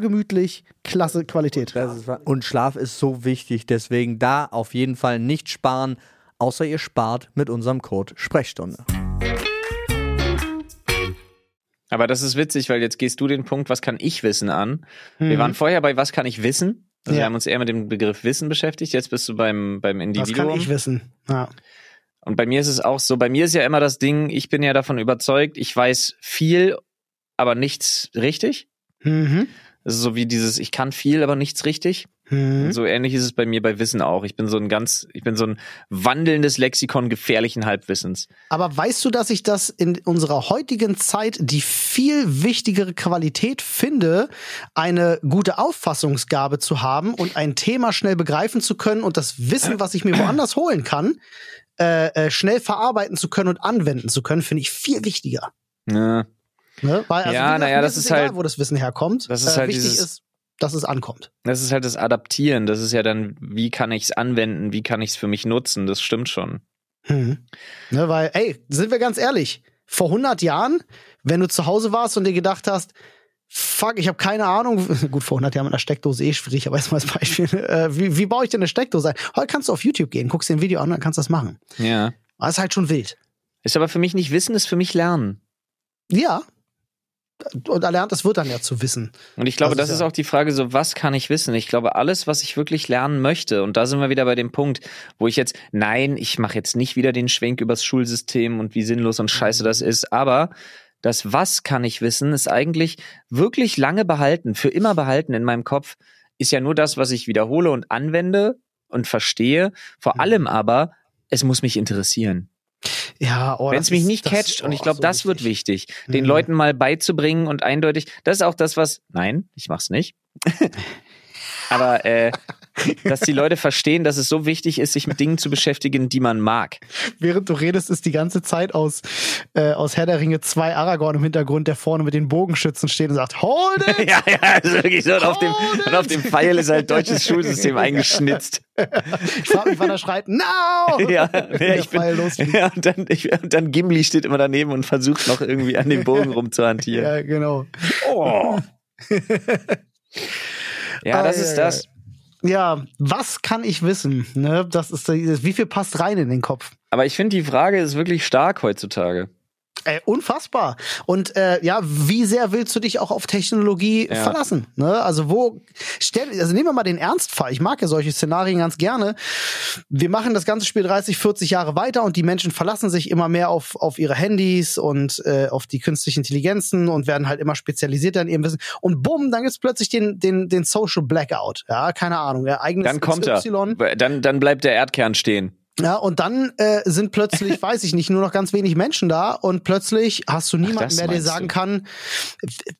gemütlich, klasse Qualität. Und Schlaf ist so wichtig, deswegen da auf jeden Fall nicht sparen, außer ihr spart mit unserem Code Sprechstunde. Aber das ist witzig, weil jetzt gehst du den Punkt, was kann ich wissen an. Wir waren vorher bei was kann ich wissen? Also Mhm. Ja. wir haben uns eher mit dem Begriff Wissen beschäftigt. Jetzt bist du beim, beim Was Individuum. kann ich wissen? Ja. Und bei mir ist es auch so, bei mir ist ja immer das Ding, ich bin ja davon überzeugt, ich weiß viel, aber nichts richtig. Mhm. Das ist so wie dieses, ich kann viel, aber nichts richtig. Hm. So ähnlich ist es bei mir bei Wissen auch. Ich bin so ein ganz, ich bin so ein wandelndes Lexikon gefährlichen Halbwissens. Aber weißt du, dass ich das in unserer heutigen Zeit die viel wichtigere Qualität finde, eine gute Auffassungsgabe zu haben und ein Thema schnell begreifen zu können und das Wissen, was ich mir woanders holen kann, äh, äh, schnell verarbeiten zu können und anwenden zu können, finde ich viel wichtiger. Ja. Ne? Weil, also, Ja, naja, das ist egal, halt- wo das Wissen herkommt. das ist äh, halt wichtig dieses- ist, dass es ankommt. Das ist halt das Adaptieren. Das ist ja dann, wie kann ich es anwenden? Wie kann ich es für mich nutzen? Das stimmt schon. Hm. Ne, weil, ey, sind wir ganz ehrlich, vor 100 Jahren, wenn du zu Hause warst und dir gedacht hast, fuck, ich habe keine Ahnung, gut, vor 100 Jahren mit einer Steckdose eh schwierig, aber jetzt mal als Beispiel, äh, wie, wie baue ich denn eine Steckdose ein? Heute kannst du auf YouTube gehen, guckst dir ein Video an, dann kannst du das machen. Ja. Aber ist halt schon wild. Ist aber für mich nicht Wissen, ist für mich Lernen. Ja. Und erlernt, das wird dann ja zu wissen. Und ich glaube, Das das ist ist ja- auch die Frage, so was kann ich wissen? Ich glaube, alles, was ich wirklich lernen möchte, und da sind wir wieder bei dem Punkt, wo ich jetzt, nein, ich mache jetzt nicht wieder den Schwenk übers Schulsystem und wie sinnlos und scheiße das ist, aber das Was kann ich wissen, ist eigentlich wirklich lange behalten, für immer behalten in meinem Kopf, ist ja nur das, was ich wiederhole und anwende und verstehe. Vor Mhm. allem aber, es muss mich interessieren. Ja, oh, Wenn das es mich ist- nicht das- catcht, und ich oh, glaube, so das wird wichtig, den Mhm. Leuten mal beizubringen und eindeutig, das ist auch das, was, nein, ich mach's nicht. Aber äh, dass die Leute verstehen, dass es so wichtig ist, sich mit Dingen zu beschäftigen, die man mag. Während du redest, ist die ganze Zeit aus, äh, aus Herr der Ringe zwei Aragorn im Hintergrund, der vorne mit den Bogenschützen steht und sagt, hold it! ja, ja, ist wirklich so. Und auf, dem, und auf dem Pfeil ist halt deutsches Schulsystem eingeschnitzt. Ich frage mich, wann er schreit, no! Ja, ja, ich bin, ja und, dann, ich, und dann Gimli steht immer daneben und versucht noch irgendwie an dem Bogen rumzuhantieren. Ja, genau. Oh. Ja, das ist das. Ja, was kann ich wissen? Ne? Das ist, wie viel passt rein in den Kopf? Aber ich finde, die Frage ist wirklich stark heutzutage. Ey, unfassbar. Und äh, ja, wie sehr willst du dich auch auf Technologie Ja. verlassen? Ne? Also wo stell, also nehmen wir mal den Ernstfall. Ich mag ja solche Szenarien ganz gerne. Wir machen das ganze Spiel 30, 40 Jahre weiter und die Menschen verlassen sich immer mehr auf, auf ihre Handys und äh, auf die künstlichen Intelligenzen und werden halt immer spezialisierter in ihrem Wissen. Und bumm, dann gibt's plötzlich den, den, den Social Blackout. Ja, keine Ahnung. Ja, eigenes Dann kommt er. XY. Dann, dann bleibt der Erdkern stehen. Ja, und dann äh, sind plötzlich, weiß ich nicht, nur noch ganz wenig Menschen da und plötzlich hast du niemanden das mehr, der sagen du. kann,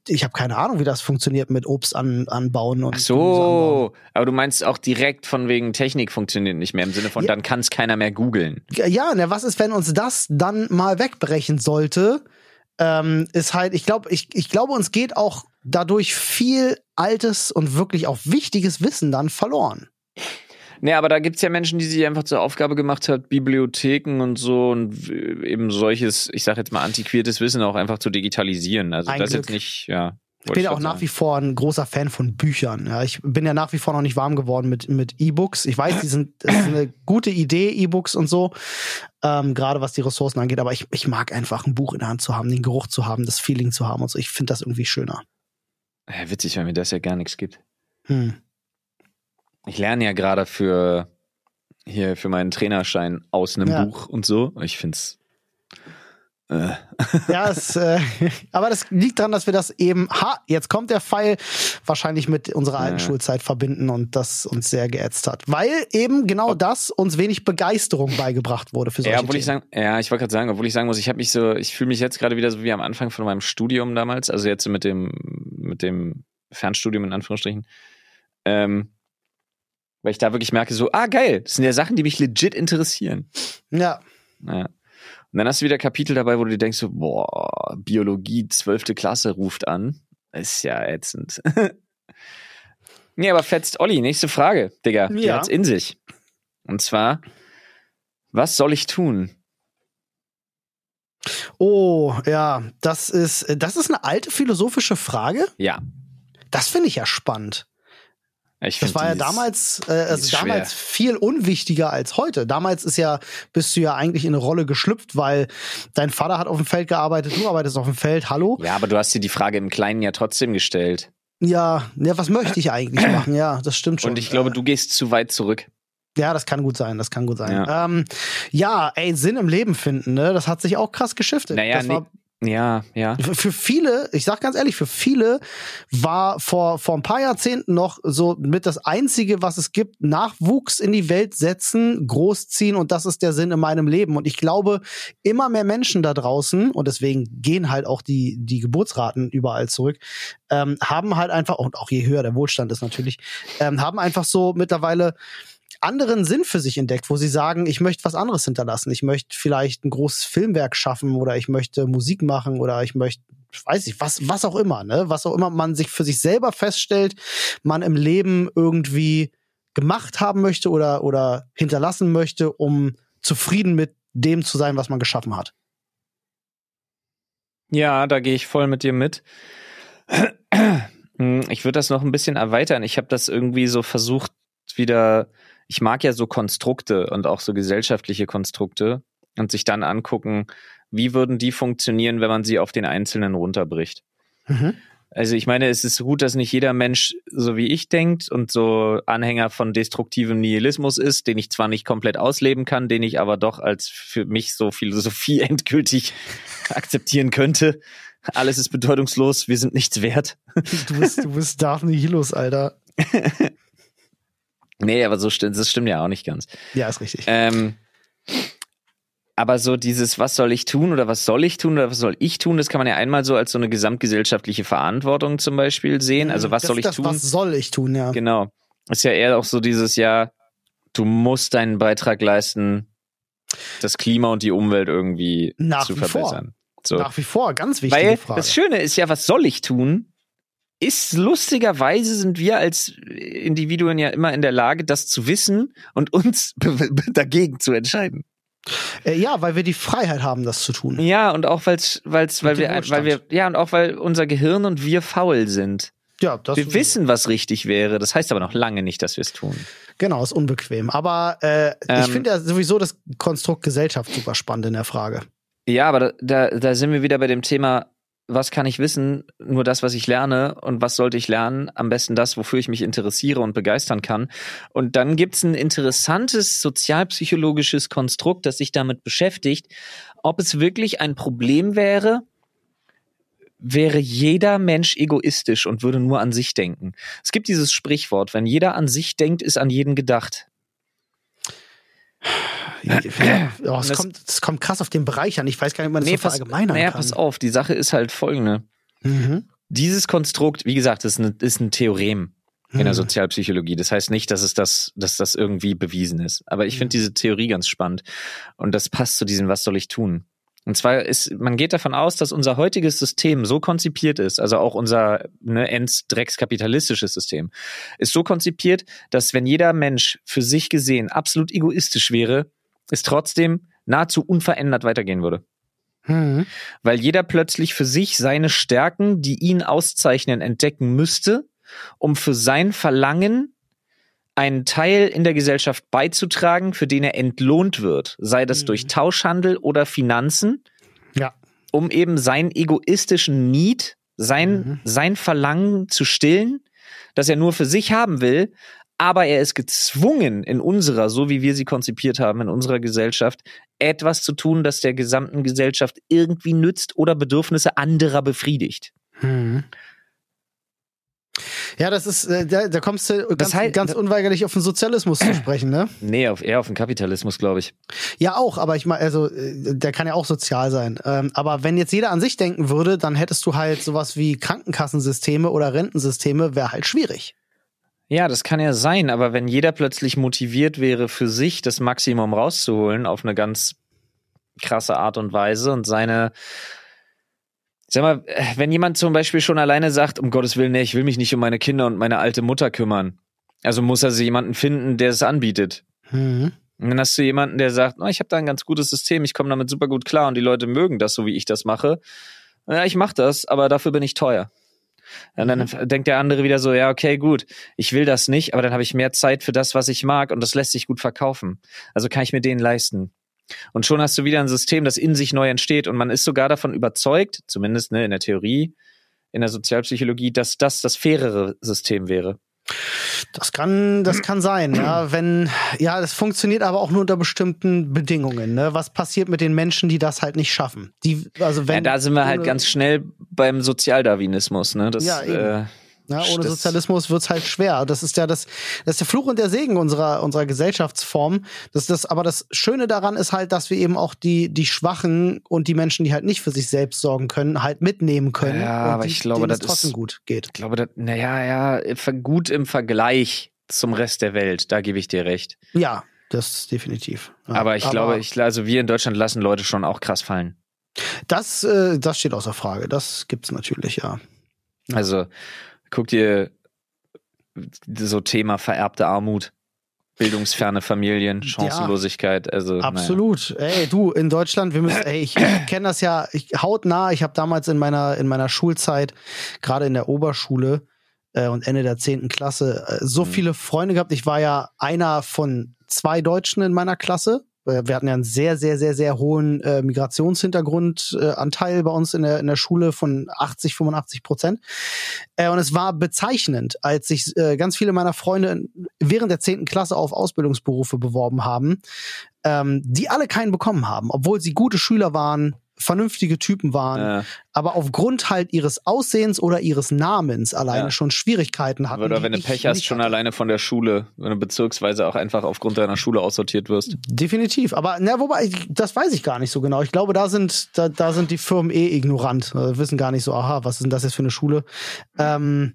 ich habe keine Ahnung, wie das funktioniert mit Obst an, anbauen und Ach so, aber du meinst auch direkt von wegen Technik funktioniert nicht mehr im Sinne von, Ja. dann kann es keiner mehr googeln. Ja, na, was ist, wenn uns das dann mal wegbrechen sollte? Ähm, ist halt, ich glaube, ich, ich glaube, uns geht auch dadurch viel altes und wirklich auch wichtiges Wissen dann verloren. Nee, aber da gibt's ja Menschen, die sich einfach zur Aufgabe gemacht hat, Bibliotheken und so und eben solches, ich sag jetzt mal, antiquiertes Wissen auch einfach zu digitalisieren. Also Ein das Glück. jetzt nicht, ja. Ich bin ja auch nach wie vor ein großer Fan von Büchern. Ja, ich bin ja nach wie vor noch nicht warm geworden mit, mit E-Books. Ich weiß, die sind, das ist eine gute Idee, E-Books und so, ähm, gerade was die Ressourcen angeht. Aber ich, ich mag einfach ein Buch in der Hand zu haben, den Geruch zu haben, das Feeling zu haben und so. Ich finde das irgendwie schöner. Ja, witzig, weil mir das ja gar nichts gibt. Hm. Ich lerne ja gerade für hier für meinen Trainerschein aus einem Ja. Buch und so. Ich find's. Äh, Ja, es, äh, aber das liegt daran, dass wir das eben, ha, jetzt kommt der Pfeil, wahrscheinlich mit unserer alten Ja. Schulzeit verbinden und das uns sehr geätzt hat. Weil eben genau das uns wenig Begeisterung beigebracht wurde für solche Ja, obwohl ich sagen, ja, ich wollte gerade sagen, obwohl ich sagen muss, ich habe mich so, ich fühle mich jetzt gerade wieder so wie am Anfang von meinem Studium damals, also jetzt mit dem mit dem Fernstudium in Anführungsstrichen, ähm, weil ich da wirklich merke so, ah geil, das sind ja Sachen, die mich legit interessieren. Ja, Ja. Und dann hast du wieder Kapitel dabei, wo du dir denkst so, boah, Biologie, zwölfte Klasse ruft an, ist ja ätzend. nee, aber fetzt Olli, nächste Frage, Digga, die Ja. hat's in sich. Und zwar, was soll ich tun? Oh, ja, das ist, das ist eine alte philosophische Frage. Ja, Das finde ich ja spannend. Ich Das war ja damals, äh, also damals viel unwichtiger als heute. Damals ist ja, bist du ja eigentlich in eine Rolle geschlüpft, weil dein Vater hat auf dem Feld gearbeitet, du arbeitest auf dem Feld, hallo? Ja, aber du hast dir die Frage im Kleinen ja trotzdem gestellt. Ja, ja, was möchte ich eigentlich machen? Ja, das stimmt schon. Und ich glaube, Äh, du gehst zu weit zurück. Ja, das kann gut sein, das kann gut sein. Ja. Ja, ähm, ja ey, Sinn im Leben finden, ne? Das hat sich auch krass geschiftet. Naja, das war, Ja, ja. Für, viele, ich sag ganz ehrlich, für viele war vor, vor ein paar Jahrzehnten noch so mit das einzige, was es gibt, Nachwuchs in die Welt setzen, großziehen und das ist der Sinn in meinem Leben. Und ich glaube, immer mehr Menschen da draußen, und deswegen gehen halt auch die, die Geburtsraten überall zurück, ähm, haben halt einfach, und auch je höher der Wohlstand ist natürlich, ähm, haben einfach so mittlerweile anderen Sinn für sich entdeckt, wo sie sagen, ich möchte was anderes hinterlassen. Ich möchte vielleicht ein großes Filmwerk schaffen oder ich möchte Musik machen oder ich möchte weiß ich, was, was auch immer, ne? Was auch immer man sich für sich selber feststellt, man im Leben irgendwie gemacht haben möchte oder, oder hinterlassen möchte, um zufrieden mit dem zu sein, was man geschaffen hat. Ja, da gehe ich voll mit dir mit. Ich würde das noch ein bisschen erweitern. Ich habe das irgendwie so versucht, wieder ich mag ja so Konstrukte und auch so gesellschaftliche Konstrukte und sich dann angucken, wie würden die funktionieren, wenn man sie auf den Einzelnen runterbricht. Mhm. Also ich meine, es ist gut, dass nicht jeder Mensch so wie ich denkt und so Anhänger von destruktivem Nihilismus ist, den ich zwar nicht komplett ausleben kann, den ich aber doch als für mich so Philosophie endgültig akzeptieren könnte. Alles ist bedeutungslos, wir sind nichts wert. Du bist, du bist Darth Nihilus, Alter. Nee, aber so stimmt, das stimmt ja auch nicht ganz. Ja, ist richtig. Ähm, aber so dieses, was soll ich tun oder was soll ich tun oder was soll ich tun, das kann man ja einmal so als so eine gesamtgesellschaftliche Verantwortung zum Beispiel sehen. Also was das, soll ich das, tun? Was soll ich tun, ja. Genau. Ist ja eher auch so dieses Jahr, du musst deinen Beitrag leisten, das Klima und die Umwelt irgendwie Nach zu verbessern. Vor. So. Nach wie vor, ganz wichtige Weil Frage. das Schöne ist ja, was soll ich tun? Ist lustigerweise sind wir als Individuen ja immer in der Lage, das zu wissen und uns dagegen zu entscheiden. Äh, ja, weil wir die Freiheit haben, das zu tun. Ja, und auch weil's, weil's, weil wir, weil wir, ja, und auch weil unser Gehirn und wir faul sind. Ja, das wir wissen, was richtig wäre. Das heißt aber noch lange nicht, dass wir es tun. Genau, ist unbequem. Aber äh, Ähm. ich finde ja sowieso das Konstrukt Gesellschaft super spannend in der Frage. Ja, aber da, da, da sind wir wieder bei dem Thema, was kann ich wissen? Nur das, was ich lerne. Und was sollte ich lernen? Am besten das, wofür ich mich interessiere und begeistern kann. Und dann gibt's ein interessantes sozialpsychologisches Konstrukt, das sich damit beschäftigt, ob es wirklich ein Problem wäre, wäre jeder Mensch egoistisch und würde nur an sich denken. Es gibt dieses Sprichwort, wenn jeder an sich denkt, ist an jeden gedacht. Ja, oh, es, kommt, es kommt krass auf den Bereich an. Ich weiß gar nicht, ob man das so verallgemeinern naja, kann. pass auf, die Sache ist halt folgende. Mhm. Dieses Konstrukt, wie gesagt, ist, eine, ist ein Theorem in der Mhm. Sozialpsychologie. Das heißt nicht, dass es das, dass das irgendwie bewiesen ist. Aber ich Mhm. finde diese Theorie ganz spannend. Und das passt zu diesem, was soll ich tun? Und zwar ist, man geht davon aus, dass unser heutiges System so konzipiert ist, also auch unser ne, ends dreckskapitalistisches System, ist so konzipiert, dass wenn jeder Mensch für sich gesehen absolut egoistisch wäre, es trotzdem nahezu unverändert weitergehen würde Mhm. weil jeder plötzlich für sich seine Stärken, die ihn auszeichnen, entdecken müsste, um für sein Verlangen einen Teil in der Gesellschaft beizutragen, für den er entlohnt wird, sei das Mhm. durch Tauschhandel oder Finanzen, Ja. um eben seinen egoistischen Need, sein, Mhm. sein Verlangen zu stillen, das er nur für sich haben will, aber er ist gezwungen, in unserer, so wie wir sie konzipiert haben, in unserer Gesellschaft, etwas zu tun, das der gesamten Gesellschaft irgendwie nützt oder Bedürfnisse anderer befriedigt. Mhm. Ja, das ist, äh, da, da kommst du ganz, heißt- ganz unweigerlich auf den Sozialismus zu sprechen, ne? Nee, auf, eher auf den Kapitalismus, glaube ich. Ja, auch, aber ich meine, also, äh, der kann ja auch sozial sein. Ähm, aber wenn jetzt jeder an sich denken würde, dann hättest du halt sowas wie Krankenkassensysteme oder Rentensysteme, wäre halt schwierig. Ja, das kann ja sein, aber wenn jeder plötzlich motiviert wäre, für sich das Maximum rauszuholen auf eine ganz krasse Art und Weise und seine, sag mal, äh, wenn jemand zum Beispiel schon alleine sagt, um Gottes Willen, nee, ich will mich nicht um meine Kinder und meine alte Mutter kümmern, also muss er sich jemanden finden, der es anbietet. Mhm. Und dann hast du jemanden, der sagt, oh, ich habe da ein ganz gutes System, ich komme damit super gut klar und die Leute mögen das, so wie ich das mache. Ja, ich mache das, aber dafür bin ich teuer. Und dann denkt der andere wieder so, ja, okay, gut, ich will das nicht, aber dann habe ich mehr Zeit für das, was ich mag und das lässt sich gut verkaufen. Also kann ich mir den leisten. Und schon hast du wieder ein System, das in sich neu entsteht und man ist sogar davon überzeugt, zumindest ne, in der Theorie, in der Sozialpsychologie, dass das das fairere System wäre. Das kann, das kann sein, ja. Wenn, ja, das funktioniert aber auch nur unter bestimmten Bedingungen. Ne? Was passiert mit den Menschen, die das halt nicht schaffen? Die, also wenn, ja, da sind wir halt ganz schnell beim Sozialdarwinismus, ne? Das, Ja, eben. äh, Ja, ohne das- Sozialismus wird's halt schwer. Das ist ja das, das ist der Fluch und der Segen unserer, unserer Gesellschaftsform. Das, das, aber das Schöne daran ist halt, dass wir eben auch die, die Schwachen und die Menschen, die halt nicht für sich selbst sorgen können, halt mitnehmen können. Ja, aber die, ich glaube, es das trotzdem ist- gut geht. Ich glaube, das, naja, ja, gut im Vergleich zum Rest der Welt, da gebe ich dir recht. Ja, das definitiv. Ja, aber ich glaube, ich, also wir in Deutschland lassen Leute schon auch krass fallen. Das, äh, das steht außer Frage. Das gibt's natürlich, ja. Ja. Also guck dir so Thema vererbte Armut, bildungsferne Familien, Chancenlosigkeit, also naja. Absolut. Ey, du, in Deutschland, wir müssen, ey, ich kenne das ja ich, hautnah. Ich habe damals in meiner, in meiner Schulzeit, gerade in der Oberschule äh, und Ende der 10. Klasse, äh, so Mhm. viele Freunde gehabt. Ich war ja einer von zwei Deutschen in meiner Klasse. Äh, Wir hatten ja einen sehr, sehr, sehr, sehr hohen äh, Migrationshintergrundanteil äh, bei uns in der, in der Schule von 80, 85 Prozent. Äh, und es war bezeichnend, als sich äh, ganz viele meiner Freunde während der 10. Klasse auf Ausbildungsberufe beworben haben, ähm, die alle keinen bekommen haben, obwohl sie gute Schüler waren, vernünftige Typen waren, Äh, aber aufgrund halt ihres Aussehens oder ihres Namens alleine Ja. schon Schwierigkeiten hatten. oder wenn du Pech hast, schon hatte. alleine von der Schule, wenn du beziehungsweise auch einfach aufgrund deiner Schule aussortiert wirst. Definitiv, aber na, wobei, das weiß ich gar nicht so genau. Ich glaube, da sind, da, da sind die Firmen eh ignorant, äh, wissen gar nicht so, aha, was ist denn das jetzt für eine Schule? Ähm,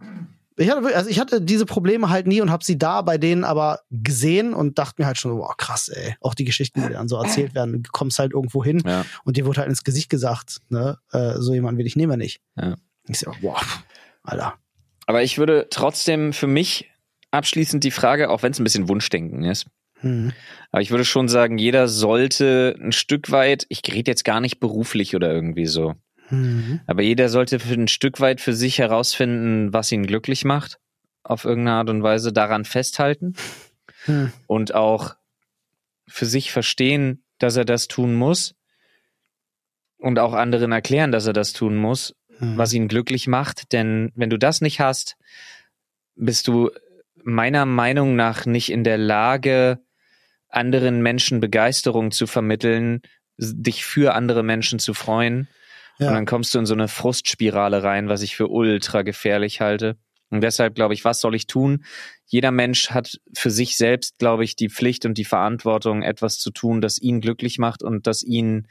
ich hatte, also ich hatte diese Probleme halt nie und habe sie da bei denen aber gesehen und dachte mir halt schon, boah, krass, ey. Auch die Geschichten, die dann so erzählt werden, du kommst halt irgendwo hin Ja. und dir wurde halt ins Gesicht gesagt, ne, äh, so jemand will ich nehmen wir nicht. Ja. Ich so, boah, Alter. Aber ich würde trotzdem für mich abschließend die Frage, auch wenn es ein bisschen Wunschdenken ist, Hm. aber ich würde schon sagen, jeder sollte ein Stück weit, ich rede jetzt gar nicht beruflich oder irgendwie so, Hm. aber jeder sollte für ein Stück weit für sich herausfinden, was ihn glücklich macht, auf irgendeine Art und Weise daran festhalten Hm. und auch für sich verstehen, dass er das tun muss und auch anderen erklären, dass er das tun muss, Hm. was ihn glücklich macht. Denn wenn du das nicht hast, bist du meiner Meinung nach nicht in der Lage, anderen Menschen Begeisterung zu vermitteln, dich für andere Menschen zu freuen. Ja. Und dann kommst du in so eine Frustspirale rein, was ich für ultra gefährlich halte. Und deshalb glaube ich, was soll ich tun? Jeder Mensch hat für sich selbst, glaube ich, die Pflicht und die Verantwortung, etwas zu tun, das ihn glücklich macht und das ihn,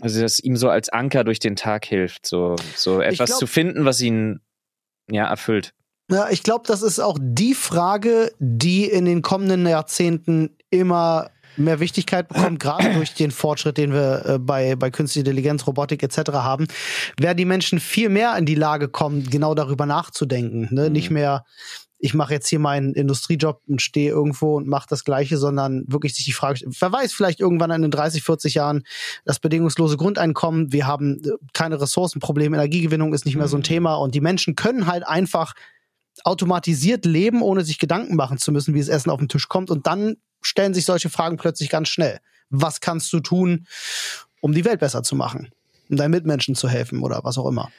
also das ihm so als Anker durch den Tag hilft, so, so etwas glaub- zu finden, was ihn ja erfüllt. Ja, ich glaube, das ist auch die Frage, die in den kommenden Jahrzehnten immer mehr Wichtigkeit bekommt, gerade durch den Fortschritt, den wir äh, bei, bei künstlicher Intelligenz, Robotik etc. haben, werden die Menschen viel mehr in die Lage kommen, genau darüber nachzudenken. Ne? Mhm. Nicht mehr, ich mache jetzt hier meinen Industriejob und stehe irgendwo und mache das Gleiche, sondern wirklich sich die Frage, wer weiß, vielleicht irgendwann in den 30, 40 Jahren das bedingungslose Grundeinkommen, wir haben äh, keine Ressourcenprobleme, Energiegewinnung ist nicht mehr so ein Mhm. Thema und die Menschen können halt einfach automatisiert leben, ohne sich Gedanken machen zu müssen, wie das Essen auf den Tisch kommt. Und dann stellen sich solche Fragen plötzlich ganz schnell. Was kannst du tun, um die Welt besser zu machen? Um deinen Mitmenschen zu helfen oder was auch immer.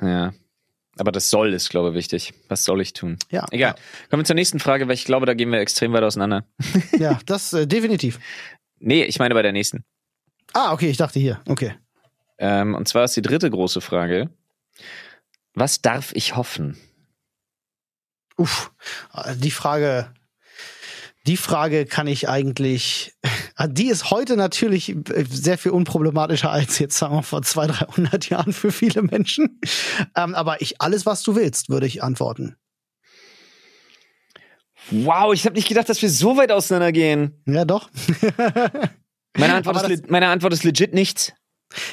Ja. Aber das soll ist, glaube ich, wichtig. Was soll ich tun? Ja, Egal. Kommen wir zur nächsten Frage, weil ich glaube, da gehen wir extrem weit auseinander. Ja, das äh, definitiv. Nee, ich meine bei der nächsten. Ah, okay, ich dachte hier. Okay. Ähm, und zwar ist die dritte große Frage. Was darf ich hoffen? Uff, die Frage, die Frage kann ich eigentlich, die ist heute natürlich sehr viel unproblematischer als jetzt, sagen wir, vor 200, 300 Jahren für viele Menschen. Ähm, aber ich, alles, was du willst, würde ich antworten. Wow, ich habe nicht gedacht, dass wir so weit auseinandergehen. Ja, doch. Meine Antwort, ist, meine Antwort ist legit nichts.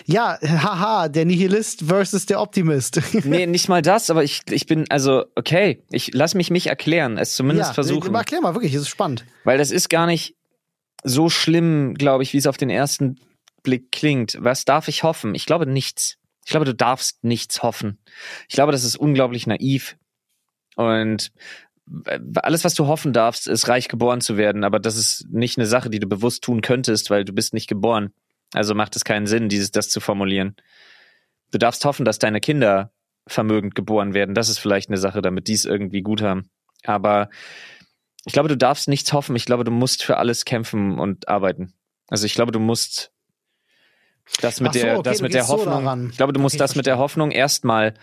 Ja, haha, der Nihilist versus der Optimist. Nee, nicht mal das, aber ich, ich bin, also, okay, ich lass mich mich erklären, es zumindest versuchen. Aber erklär mal, wirklich, es ist spannend. Weil das ist gar nicht so schlimm, glaube ich, wie es auf den ersten Blick klingt. Was darf ich hoffen? Ich glaube nichts. Ich glaube, du darfst nichts hoffen. Ich glaube, das ist unglaublich naiv. Und äh, alles, was du hoffen darfst, ist reich geboren zu werden. Aber das ist nicht eine Sache, die du bewusst tun könntest, weil du bist nicht geboren. Also macht es keinen Sinn, dieses, das zu formulieren. Du darfst hoffen, dass deine Kinder vermögend geboren werden. Das ist vielleicht eine Sache, damit die es irgendwie gut haben. Aber ich glaube, du darfst nichts hoffen. Ich glaube, du musst für alles kämpfen und arbeiten. Also ich glaube, du musst das mit so, der, okay, das mit der so Hoffnung. daran. ich glaube, du musst Okay, das mit der. Hoffnung erstmal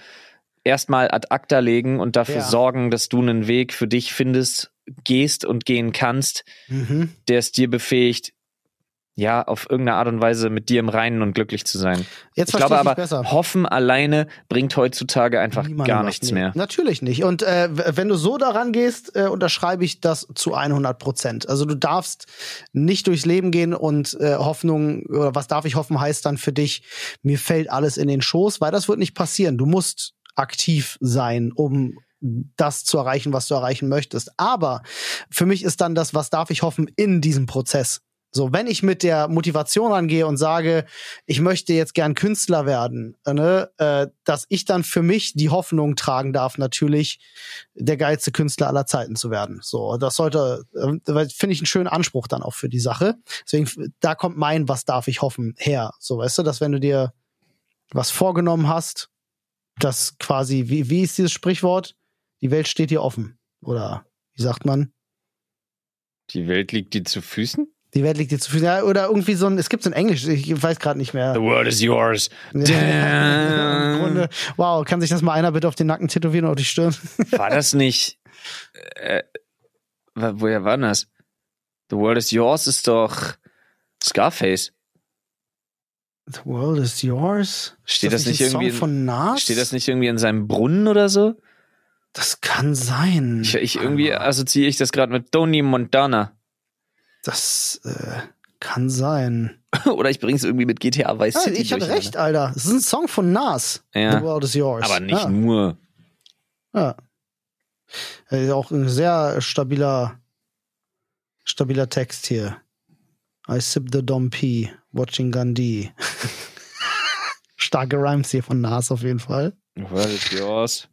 erstmal ad acta legen und dafür Ja. sorgen, dass du einen Weg für dich findest, gehst und gehen kannst, Mhm. der es dir befähigt, ja, auf irgendeine Art und Weise mit dir im Reinen und glücklich zu sein. Jetzt ich glaube verstehe ich aber, besser. hoffen alleine bringt heutzutage einfach Niemandem gar nichts Nee, mehr. Natürlich nicht. Und äh, wenn du so daran gehst, äh, unterschreibe ich das zu 100 Prozent. Also du darfst nicht durchs Leben gehen und äh, Hoffnung oder was darf ich hoffen heißt dann für dich, mir fällt alles in den Schoß, weil das wird nicht passieren. Du musst aktiv sein, um das zu erreichen, was du erreichen möchtest. Aber für mich ist dann das, was darf ich hoffen, in diesem Prozess. So, wenn ich mit der Motivation rangehe und sage, ich möchte jetzt gern Künstler werden, ne, äh, dass ich dann für mich die Hoffnung tragen darf, natürlich der geilste Künstler aller Zeiten zu werden. So, das sollte, äh, finde ich einen schönen Anspruch dann auch für die Sache. Deswegen, da kommt mein, was darf ich hoffen, her. So, weißt du, dass wenn du dir was vorgenommen hast, dass quasi, wie, wie ist dieses Sprichwort? Die Welt steht dir offen. Oder wie sagt man? Die Welt liegt dir zu Füßen? Die Welt liegt dir zu Füßen. Ja, oder irgendwie so ein, es gibt so ein Englisch, ich weiß gerade nicht mehr. The world is yours. Ja, Grunde, wow, kann sich das mal einer bitte auf den Nacken tätowieren oder auf die Stirn? War das nicht. Äh, woher war das? The world is yours ist doch Scarface. The world is yours. Steht Ist das nicht irgendwie Song in- von Nas? Steht das nicht irgendwie in seinem Brunnen oder so? Das kann sein. Ich, ich irgendwie assoziiere ich das gerade mit Tony Montana. Das äh, kann sein. oder ich bring's irgendwie mit GTA Vice Ja, City ich hatte recht, Alter. Es ist ein Song von Nas. Ja. The world is yours. Aber nicht Ja. nur. Ja. Äh, Auch ein sehr stabiler, stabiler Text hier. I sip the Dom P, watching Gandhi. Starke Rhymes hier von Nas auf jeden Fall. The world is yours.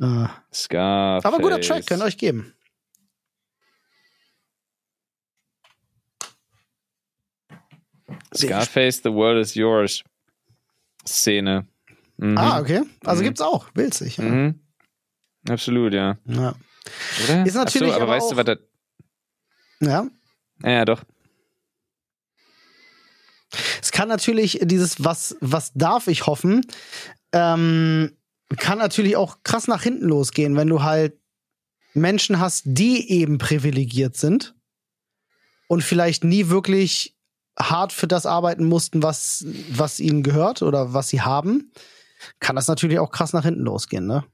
Äh, Scarface. aber guter Track, könnt ihr euch geben. Scarface, The World is Yours. Szene. Mhm. Ah, okay. Also Mhm. gibt's auch. Witzig. Ja. Mhm. Absolut, ja. Ja. Oder? Ist natürlich Ach so, aber, aber weißt du, was das. ja. Ja, ja, doch. Es kann natürlich dieses, was, was darf ich hoffen, ähm, kann natürlich auch krass nach hinten losgehen, wenn du halt Menschen hast, die eben privilegiert sind und vielleicht nie wirklich hart für das arbeiten mussten, was, was ihnen gehört oder was sie haben, kann das natürlich auch krass nach hinten losgehen, ne?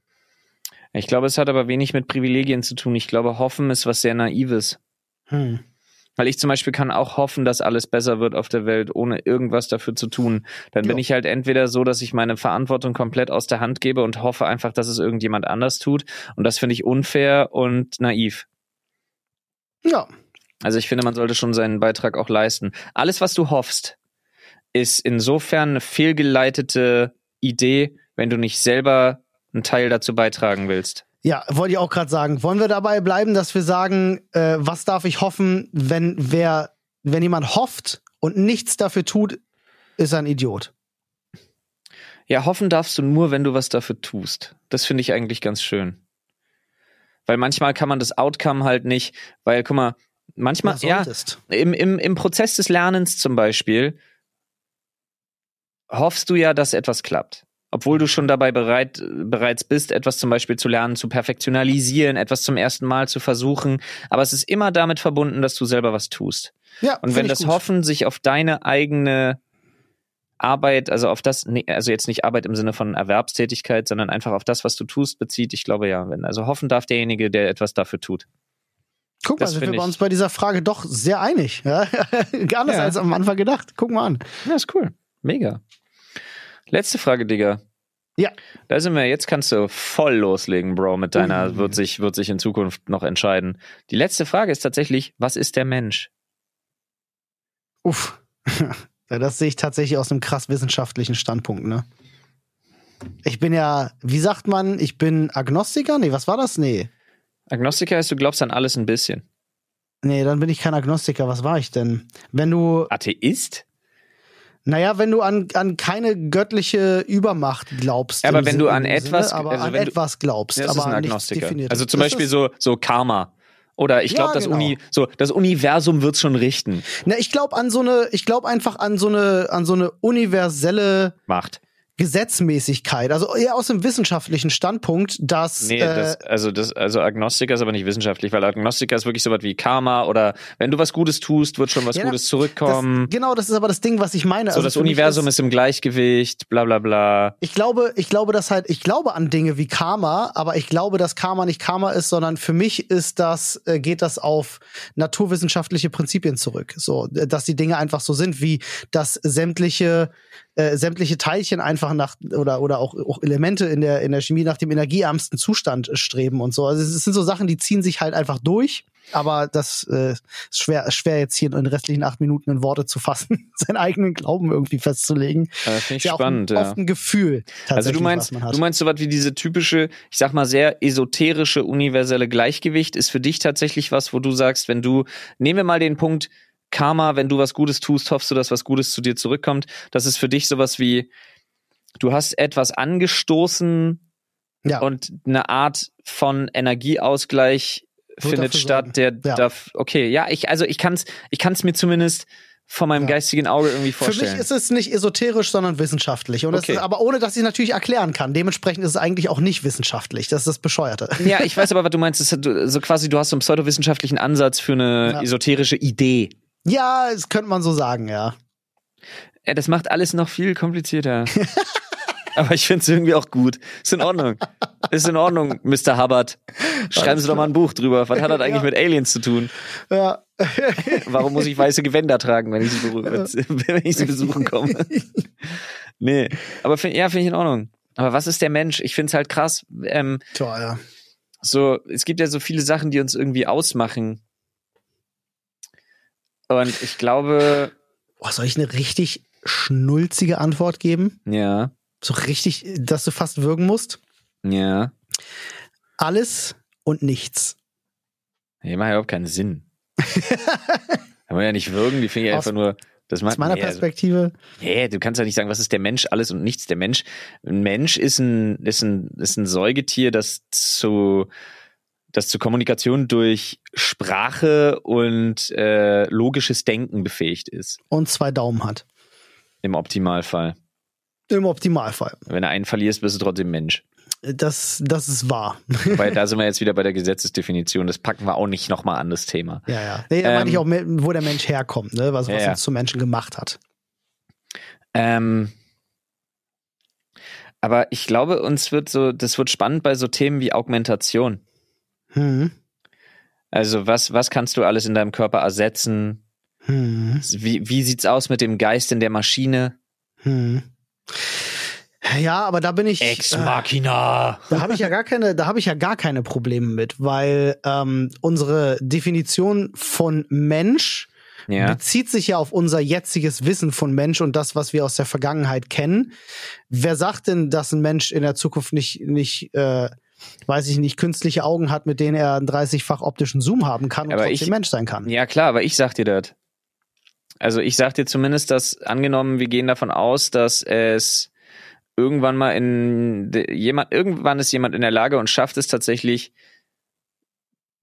Ich glaube, es hat aber wenig mit Privilegien zu tun. Ich glaube, Hoffen ist was sehr Naives. Hm. Weil ich zum Beispiel kann auch hoffen, dass alles besser wird auf der Welt, ohne irgendwas dafür zu tun. Dann bin Ja. ich halt entweder so, dass ich meine Verantwortung komplett aus der Hand gebe und hoffe einfach, dass es irgendjemand anders tut. Und das finde ich unfair und naiv. Ja, Also ich finde, man sollte schon seinen Beitrag auch leisten. Alles, was du hoffst, ist insofern eine fehlgeleitete Idee, wenn du nicht selber einen Teil dazu beitragen willst. Ja, wollte ich auch gerade sagen. Wollen wir dabei bleiben, dass wir sagen, äh, was darf ich hoffen, wenn wer, wenn jemand hofft und nichts dafür tut, ist er ein Idiot. Ja, hoffen darfst du nur, wenn du was dafür tust. Das finde ich eigentlich ganz schön. Weil manchmal kann man das Outcome halt nicht, weil, guck mal, manchmal, Ja, im, im, im Prozess des Lernens zum Beispiel, hoffst du ja, dass etwas klappt. Obwohl du schon dabei bereit, bereits bist, etwas zum Beispiel zu lernen, zu perfektionalisieren, etwas zum ersten Mal zu versuchen. Aber es ist immer damit verbunden, dass du selber was tust. Ja, Und wenn das gut. Hoffen sich auf deine eigene Arbeit, also auf das, also jetzt nicht Arbeit im Sinne von Erwerbstätigkeit, sondern einfach auf das, was du tust, bezieht, ich glaube ja, wenn, also hoffen darf derjenige, der etwas dafür tut. Guck mal, das sind wir bei uns bei dieser Frage doch sehr einig. Ja? Gar anders Ja. als am Anfang gedacht. Guck mal an. Ja, ist cool. Mega. Letzte Frage, Digga. Ja. Da sind wir, jetzt kannst du voll loslegen, Bro, mit deiner, Ui. wird sich, wird sich in Zukunft noch entscheiden. Die letzte Frage ist tatsächlich, was ist der Mensch? Uff. Das sehe ich tatsächlich aus einem krass wissenschaftlichen Standpunkt, ne? Ich bin ja, wie sagt man, ich bin Agnostiker? Nee, was war das? Nee. Agnostiker heißt, du glaubst an alles ein bisschen. Nee, dann bin ich kein Agnostiker. Was war ich denn? Wenn du. Atheist? Naja, wenn du an, an keine göttliche Übermacht glaubst. Aber wenn Sin- du an etwas- aber also an wenn du- etwas glaubst, Ja, das ist aber ein nichts Agnostiker. Also zum Das Beispiel ist, so, so Karma. Oder ich Ja, glaube, das, genau. Uni, so, das Universum wird's schon richten. Na, ich glaube an so eine, ich glaube einfach an so eine, an so eine universelle Macht. Gesetzmäßigkeit. Also eher aus dem wissenschaftlichen Standpunkt, dass Nee, äh, das, also das, also Agnostiker ist aber nicht wissenschaftlich, weil Agnostiker ist wirklich sowas wie Karma oder wenn du was Gutes tust, wird schon was Ja, Gutes das, zurückkommen. genau, das ist aber das Ding, was ich meine. so, Also das Universum ist, ist im Gleichgewicht, bla bla bla. Ich glaube, ich glaube, dass halt, ich glaube an Dinge wie Karma, aber ich glaube, dass Karma nicht Karma ist, sondern für mich ist das, äh, geht das auf naturwissenschaftliche Prinzipien zurück. So, äh, dass die Dinge einfach so sind, wie dass sämtliche, äh, sämtliche Teilchen einfach nach oder oder auch, auch Elemente in der in der Chemie nach dem energieärmsten Zustand äh, streben und so. Also es sind so Sachen, die ziehen sich halt einfach durch. Aber das äh, ist schwer, schwer jetzt hier in den restlichen acht Minuten in Worte zu fassen, seinen eigenen Glauben irgendwie festzulegen. Äh, Finde ich Ist ja spannend, auch ein, ja. oft ein Gefühl. Also tatsächlich, du meinst, was man hat. du meinst so was wie diese typische, ich sag mal sehr esoterische universelle Gleichgewicht ist für dich tatsächlich was, wo du sagst, wenn du, nehmen wir mal den Punkt Karma, wenn du was Gutes tust, hoffst du, dass was Gutes zu dir zurückkommt. Das ist für dich sowas wie, du hast etwas angestoßen ja. und eine Art von Energieausgleich Wird findet statt, der Ja. darf, okay, ja, ich, also ich kann's, ich kann's mir zumindest von meinem Ja. geistigen Auge irgendwie Für vorstellen. mich ist es nicht esoterisch, sondern wissenschaftlich. Und Okay. es ist, aber ohne, dass ich es natürlich erklären kann. Dementsprechend ist es eigentlich auch nicht wissenschaftlich. Das ist das Bescheuerte. Ja, ich weiß aber, was du meinst. So quasi, du hast so einen pseudowissenschaftlichen Ansatz für eine esoterische Idee. Ja, das könnte man so sagen, ja. Ja, das macht alles noch viel komplizierter. aber ich finde es irgendwie auch gut. Ist in Ordnung. Ist in Ordnung, Mr. Hubbard. Schreiben Sie doch mal ein Buch drüber. Was hat das eigentlich Ja. mit Aliens zu tun? Ja. Warum muss ich weiße Gewänder tragen, wenn ich sie, wenn ich sie besuchen komme? nee. Aber find, ja, finde ich in Ordnung. Aber was ist der Mensch? Ich finde es halt krass. Ähm, Tja, ja. so, es gibt ja so viele Sachen, die uns irgendwie ausmachen. Und ich glaube, Boah, soll ich eine richtig schnulzige Antwort geben? ja, So richtig, dass du fast würgen musst? ja. Alles und nichts. Nee, macht ja überhaupt keinen Sinn. Kann man ja nicht würgen, die finde ich einfach nur. Das macht Aus meiner nee, also- Perspektive. Nee, du kannst ja nicht sagen, was ist der Mensch, alles und nichts. Der Mensch, ein Mensch ist ein, ist ein, ist ein Säugetier, das zu, das zur Kommunikation durch Sprache und äh, logisches Denken befähigt ist. Und zwei Daumen hat. Im Optimalfall. Im Optimalfall. Wenn du einen verlierst, bist du trotzdem Mensch. Das, das ist wahr. Weil da sind wir jetzt wieder bei der Gesetzesdefinition. Das packen wir auch nicht nochmal an das Thema. Ja, ja. Nee, da meine Ähm, ich auch, wo der Mensch herkommt, ne? was, was ja. uns zum Menschen gemacht hat. Ähm, aber ich glaube, uns wird so, das wird spannend bei so Themen wie Augmentation. Hm. Also was, was kannst du alles in deinem Körper ersetzen? Hm. Wie, wie sieht's aus mit dem Geist in der Maschine? Hm. Ja, aber da bin ich. Ex äh, Machina. Da habe ich ja gar keine, da habe ich ja gar keine Probleme mit, weil ähm, unsere Definition von Mensch Ja. bezieht sich ja auf unser jetziges Wissen von Mensch und das, was wir aus der Vergangenheit kennen. Wer sagt denn, dass ein Mensch in der Zukunft nicht, nicht äh, weiß ich nicht, künstliche Augen hat, mit denen er einen 30-fach optischen Zoom haben kann und Aber trotzdem ich- Mensch sein kann? Ja, klar, aber ich sag dir das. Also ich sag dir zumindest, dass angenommen, wir gehen davon aus, dass es irgendwann mal in jemand, irgendwann ist jemand in der Lage und schafft es tatsächlich,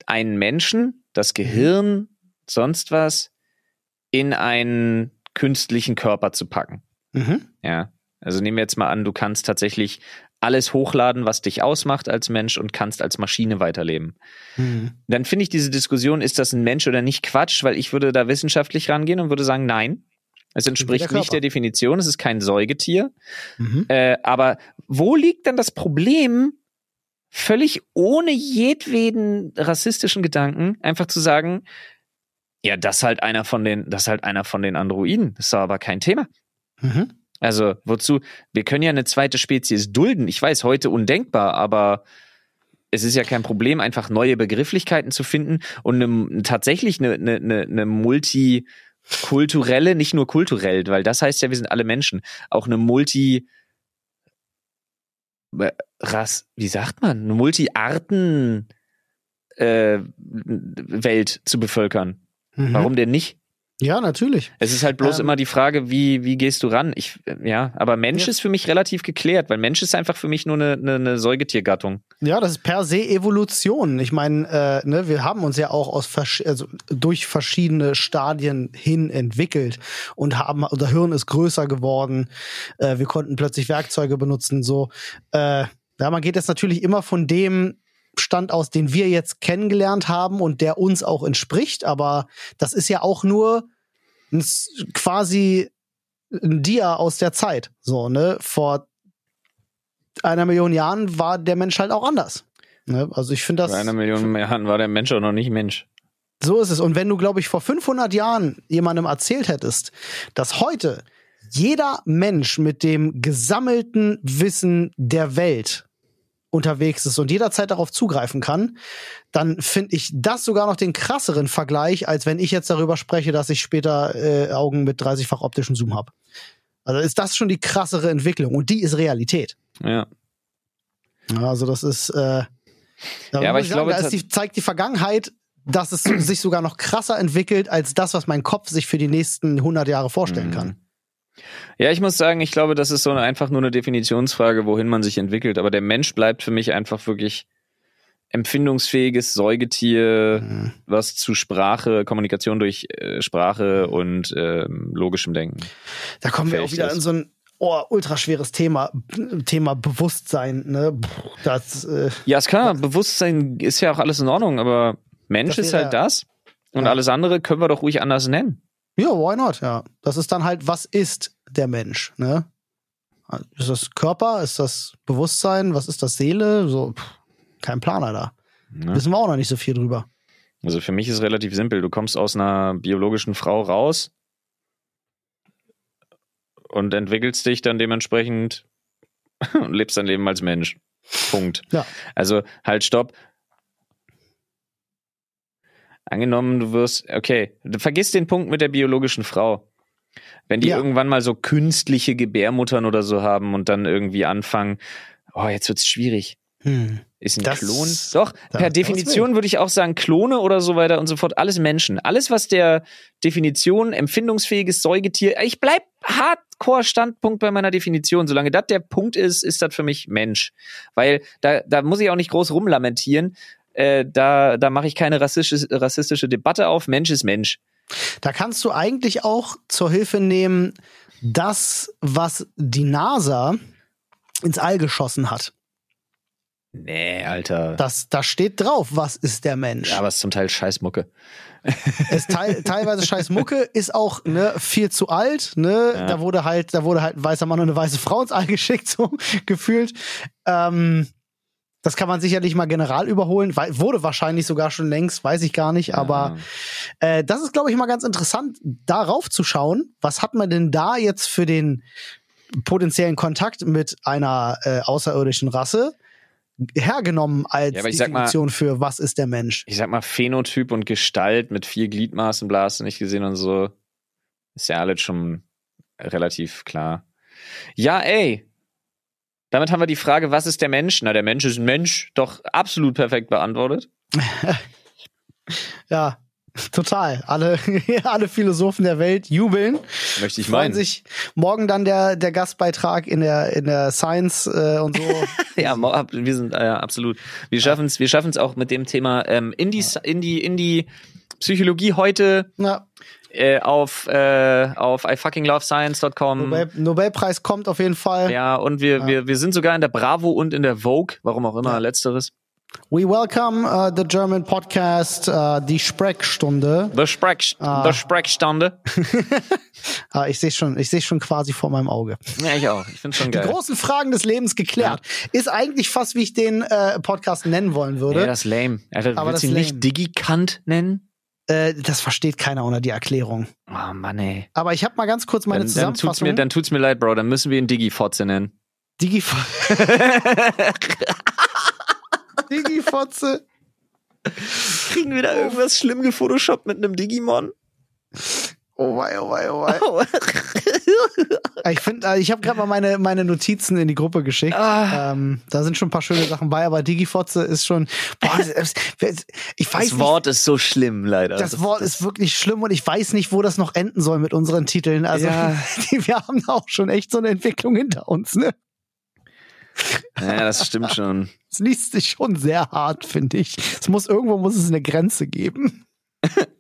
einen Menschen, das Gehirn, sonst was, in einen künstlichen Körper zu packen. Mhm. Ja. Also nehmen wir jetzt mal an, du kannst tatsächlich alles hochladen, was dich ausmacht als Mensch und kannst als Maschine weiterleben. Mhm. Dann finde ich diese Diskussion, ist das ein Mensch oder nicht Quatsch, weil ich würde da wissenschaftlich rangehen und würde sagen, nein. Es entspricht der nicht der Definition, es ist kein Säugetier. Mhm. Äh, aber wo liegt dann das Problem, völlig ohne jedweden rassistischen Gedanken, einfach zu sagen, ja, das ist halt einer von den, das ist halt einer von den Androiden. Das ist doch aber kein Thema. Mhm. Also, wozu? Wir können ja eine zweite Spezies dulden. Ich weiß, heute undenkbar, aber es ist ja kein Problem, einfach neue Begrifflichkeiten zu finden und eine, tatsächlich eine, eine, eine, multikulturelle, nicht nur kulturell, weil das heißt ja, wir sind alle Menschen, auch eine multi äh, Rass, wie sagt man, eine Multi-Arten äh, Welt zu bevölkern. Mhm. Warum denn nicht? Ja, natürlich. Es ist halt bloß Ähm. immer die Frage, wie, wie gehst du ran? Ich, ja, aber Mensch Ja. ist für mich relativ geklärt, weil Mensch ist einfach für mich nur eine, eine, eine Säugetiergattung. Ja, das ist per se Evolution. Ich meine, äh, ne, wir haben uns ja auch aus versch also durch verschiedene Stadien hin entwickelt und haben unser Hirn ist größer geworden. Äh, wir konnten plötzlich Werkzeuge benutzen. So, äh, ja, man geht jetzt natürlich immer von dem Stand aus, den wir jetzt kennengelernt haben und der uns auch entspricht. Aber das ist ja auch nur quasi ein Dia aus der Zeit. So, ne? Vor einer Million Jahren war der Mensch halt auch anders. Ne? Also ich finde das. Vor einer Million Jahren war der Mensch auch noch nicht Mensch. So ist es. Und wenn du, glaube ich, vor 500 Jahren jemandem erzählt hättest, dass heute jeder Mensch mit dem gesammelten Wissen der Welt unterwegs ist und jederzeit darauf zugreifen kann, dann finde ich das sogar noch den krasseren Vergleich, als wenn ich jetzt darüber spreche, dass ich später äh, Augen mit 30-fach optischen Zoom habe. Also ist das schon die krassere Entwicklung und die ist Realität. Ja. Also das ist, äh, da Ja, aber ich glaube, da die, zeigt die Vergangenheit, dass es sich sogar noch krasser entwickelt als das, was mein Kopf sich für die nächsten 100 Jahre vorstellen Mhm. kann. Ja, ich muss sagen, ich glaube, das ist so eine, einfach nur eine Definitionsfrage, wohin man sich entwickelt. Aber der Mensch bleibt für mich einfach wirklich empfindungsfähiges Säugetier, Mhm. was zu Sprache, Kommunikation durch äh, Sprache und ähm, logischem Denken. Da kommen wir auch wieder ist. in so ein oh, ultraschweres Thema, Thema Bewusstsein. Ne? Das, äh, Ja, ist klar, Bewusstsein ist ja auch alles in Ordnung, aber Mensch ist halt das. Und Ja. alles andere können wir doch ruhig anders nennen. Ja, why not? Ja, das ist dann halt, was ist der Mensch? Ne? Ist das Körper? Ist das Bewusstsein? Was ist das Seele? So, pff, kein Planer da. Ne? Wissen wir auch noch nicht so viel drüber. Also für mich ist relativ simpel. Du kommst aus einer biologischen Frau raus und entwickelst dich dann dementsprechend und lebst dein Leben als Mensch. Punkt. Ja. Also halt, stopp. Angenommen, du wirst, okay, vergiss den Punkt mit der biologischen Frau. Wenn die Ja. irgendwann mal so künstliche Gebärmuttern oder so haben und dann irgendwie anfangen, oh, jetzt wird's schwierig. Hm. Ist ein Das- Klon? Doch, da- per das Definition würde ich auch sagen, Klone oder so weiter und so fort, alles Menschen. Alles, was der Definition empfindungsfähiges Säugetier, ich bleib hardcore Standpunkt bei meiner Definition. Solange das der Punkt ist, ist das für mich Mensch. Weil da, da muss ich auch nicht groß rumlamentieren. Äh, da da mache ich keine rassistische, rassistische Debatte auf. Mensch ist Mensch. Da kannst du eigentlich auch zur Hilfe nehmen, das, was die NASA ins All geschossen hat. Nee, Alter. Das, da steht drauf, was ist der Mensch. ja, aber es ist zum Teil Scheißmucke. ist teil, teilweise scheiß Mucke, ist auch ne, viel zu alt. Ne? Ja. Da wurde halt, da wurde halt ein weißer Mann und eine weiße Frau ins All geschickt, so gefühlt. Ähm, das kann man sicherlich mal general überholen. Wei- Wurde wahrscheinlich sogar schon längst, weiß ich gar nicht. Aber äh, das ist, glaube ich, mal ganz interessant, darauf zu schauen. Was hat man denn da jetzt für den potenziellen Kontakt mit einer äh, außerirdischen Rasse hergenommen als Ja, sag mal- Definition für was ist der Mensch? ich sag mal, Phänotyp und Gestalt mit vier Gliedmaßen, bla, hast du nicht gesehen und so. Ist ja alles schon relativ klar. Ja, ey. Damit haben wir die Frage, was ist der Mensch? Na, der Mensch ist ein Mensch, doch absolut perfekt beantwortet. Ja, total. Alle, alle Philosophen der Welt jubeln. Möchte ich meinen. sich morgen dann der, der Gastbeitrag in der, in der Science äh, und so. Ja, wir sind, äh, absolut. Wir schaffen es wir auch mit dem Thema ähm, in, die, in, die, in die Psychologie heute Na, äh, auf, äh, auf ifuckinglovescience.com. Nobel, Nobelpreis kommt auf jeden Fall. Ja, und wir, Ja. wir, wir sind sogar in der Bravo und in der Vogue, warum auch immer, Ja. letzteres. We welcome uh, the German podcast, uh, die Sprechstunde. The, Sprech, Ah. the Sprechstunde. Ah, ich sehe schon, ich sehe schon quasi vor meinem Auge. Ja, ich auch. Ich finde schon Die geil. großen Fragen des Lebens geklärt. Ist eigentlich fast, wie ich den äh, Podcast nennen wollen würde. Ja, das ist lame. Alter, Aber willst du ihn ist nicht lame. Digikant nennen? Äh, das versteht keiner ohne die Erklärung. Oh Mann, ey. Aber ich habe mal ganz kurz meine Dann, dann, tut's Zusammenfassung. mir, dann tut's mir leid, Bro. Dann müssen wir ihn Digifotze nennen. Digifo Digifotze. Kriegen wir da irgendwas schlimm gefotoshoppt mit einem Digimon? Oh wei, oh wei, oh wei. Ich finde, ich habe gerade mal meine, meine Notizen in die Gruppe geschickt. Ah. Ähm, da sind schon ein paar schöne Sachen bei, aber Digifotze ist schon. Boah, ich weiß Das Wort ist so schlimm, leider. Das Wort ist wirklich schlimm und ich weiß nicht, wo das noch enden soll mit unseren Titeln. Also Ja. die, wir haben auch schon echt so eine Entwicklung hinter uns. Ne? Ja, das stimmt schon. Es liest sich schon sehr hart, finde ich. Es muss irgendwo muss es eine Grenze geben.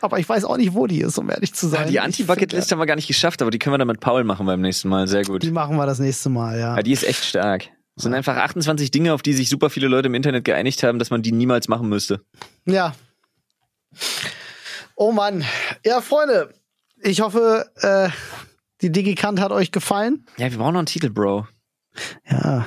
aber ich weiß auch nicht, wo die ist, um ehrlich zu sein. Die Ich Anti-Bucket-List haben wir gar nicht geschafft, aber die können wir dann mit Paul machen beim nächsten Mal. Sehr gut. Die machen wir das nächste Mal, ja. Ja, die ist echt stark. Es sind einfach 28 Dinge, auf die sich super viele Leute im Internet geeinigt haben, dass man die niemals machen müsste. Ja. Oh Mann. Ja, Freunde, ich hoffe, äh, die Digikant hat euch gefallen. Ja, wir brauchen noch einen Titel, Bro. Ja,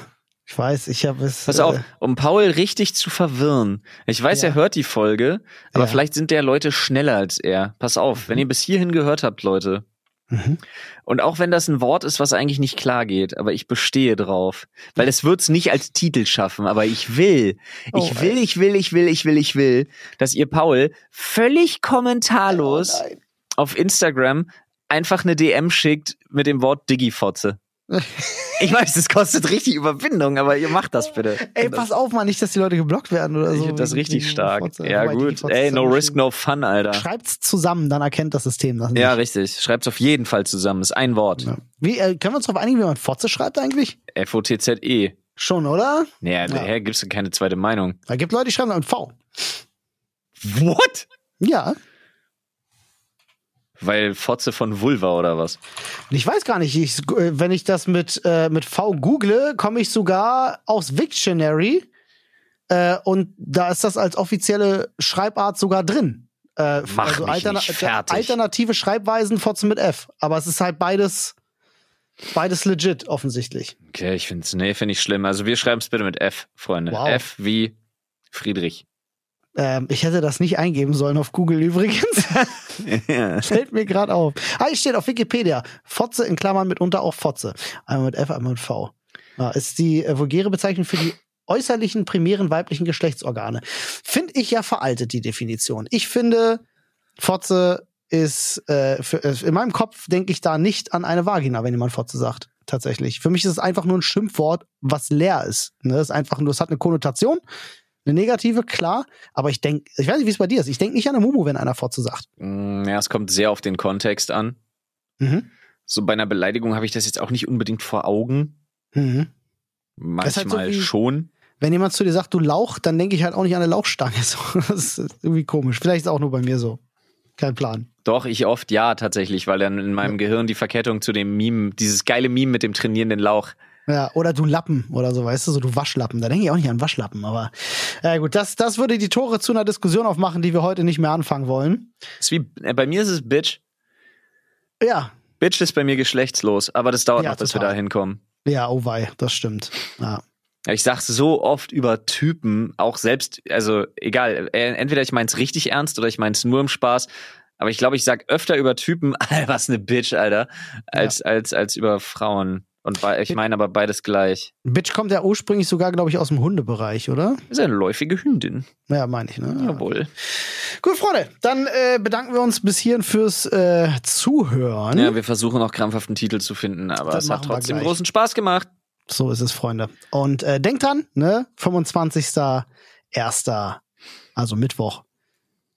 ich weiß, ich habe es. Pass äh, auf, um Paul richtig zu verwirren. Ich weiß, Ja. er hört die Folge, aber Ja. vielleicht sind der Leute schneller als er. Pass auf, wenn ihr bis hierhin gehört habt, Leute. Mhm. Und auch wenn das ein Wort ist, was eigentlich nicht klar geht, aber ich bestehe drauf. Weil es wird's nicht als Titel schaffen, aber ich will, Oh, ich will, ich will, ich will, ich will, ich will, dass ihr Paul völlig kommentarlos Oh auf Instagram einfach eine DM schickt mit dem Wort Digifotze. Ich weiß, das kostet richtig Überwindung, aber ihr macht das bitte. Ey, pass auf mal, nicht, dass die Leute geblockt werden oder Ich so. finde das richtig stark. Fotze. Ja, gut. Ey, no risk, no fun, Alter. Schreibt's zusammen, dann erkennt das System das nicht. Ja, richtig. Schreibt's auf jeden Fall zusammen. Ist ein Wort. Ja. Wie, äh, können wir uns darauf einigen, wie man Fotze schreibt eigentlich? F-O-T-Z-E. Schon, oder? Naja, Ja. daher gibt's keine zweite Meinung. Da gibt Leute, die schreiben dann V. What? Ja. Weil Fotze von Vulva oder was? Ich weiß gar nicht, ich, äh, wenn ich das mit, äh, mit V google, komme ich sogar aus Wiktionary äh, und da ist das als offizielle Schreibart sogar drin. Äh, Mach mich nicht fertig. alternative Schreibweisen Fotze mit F. Aber es ist halt beides, beides legit, offensichtlich. Okay, ich find's, nee, finde ich schlimm. Also wir schreiben's bitte mit F, Freunde. Wow. F wie Friedrich. Ähm, ich hätte das nicht eingeben sollen auf Google übrigens. ja. Fällt mir gerade auf. Ah, hier steht auf Wikipedia. Fotze in Klammern mitunter auch Fotze. Einmal mit F, einmal mit V. Ja, ist die äh, vulgäre Bezeichnung für die äußerlichen primären weiblichen Geschlechtsorgane. Finde ich ja veraltet, die Definition. Ich finde, Fotze ist, äh, für, äh, in meinem Kopf denke ich da nicht an eine Vagina, wenn jemand Fotze sagt. Tatsächlich. Für mich ist es einfach nur ein Schimpfwort, was leer ist. Ne? Es ist einfach nur, es hat eine Konnotation, eine negative, klar. Aber ich denke, ich weiß nicht, wie es bei dir ist. Ich denke nicht an eine Mumu, wenn einer Fotze sagt. Mm, ja, es kommt sehr auf den Kontext an. Mhm. So bei einer Beleidigung habe ich das jetzt auch nicht unbedingt vor Augen. Mhm. Manchmal halt so wie- schon. Wenn jemand zu dir sagt, du Lauch, dann denke ich halt auch nicht an eine Lauchstange. So, das ist irgendwie komisch. Vielleicht ist es auch nur bei mir so. Kein Plan. Doch, ich oft ja, tatsächlich, weil dann in meinem Gehirn die Verkettung zu dem Meme, dieses geile Meme mit dem trainierenden Lauch. Ja, oder du Lappen oder so, weißt du, so du Waschlappen. Da denke ich auch nicht an Waschlappen, aber ja gut, das, das würde die Tore zu einer Diskussion aufmachen, die wir heute nicht mehr anfangen wollen. Ist wie, äh, bei mir ist es Bitch. Ja, Bitch ist bei mir geschlechtslos, aber das dauert Ja, noch, bis wir total. da hinkommen. ja, oh wei, das stimmt. Ja. Ja, Ich sag's so oft über Typen, auch selbst, also egal, äh, entweder ich mein's richtig ernst oder ich mein's nur im Spaß, aber ich glaube, ich sag öfter über Typen, was ne Bitch, Alter, als, als, als über Frauen. Und bei, ich meine aber beides gleich. Bitch kommt ja ursprünglich sogar, glaube ich, aus dem Hundebereich, oder? Ist eine läufige Hündin. Ja, meine ich, ne? Ja. Jawohl. Gut, Freunde, dann äh, bedanken wir uns bis hierhin fürs äh, Zuhören. Ja, wir versuchen noch krampfhaft einen Titel zu finden, aber Das es hat trotzdem großen Spaß gemacht. So ist es, Freunde. Und äh, denkt dran, ne, 25.01., also Mittwoch,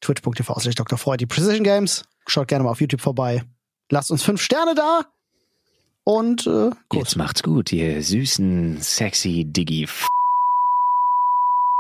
twitch.tv slash Dr. Freud, die Precision Games. Schaut gerne mal auf YouTube vorbei. Lasst uns fünf Sterne da. Und äh, Kuss. Jetzt macht's gut, ihr süßen, sexy Diggi.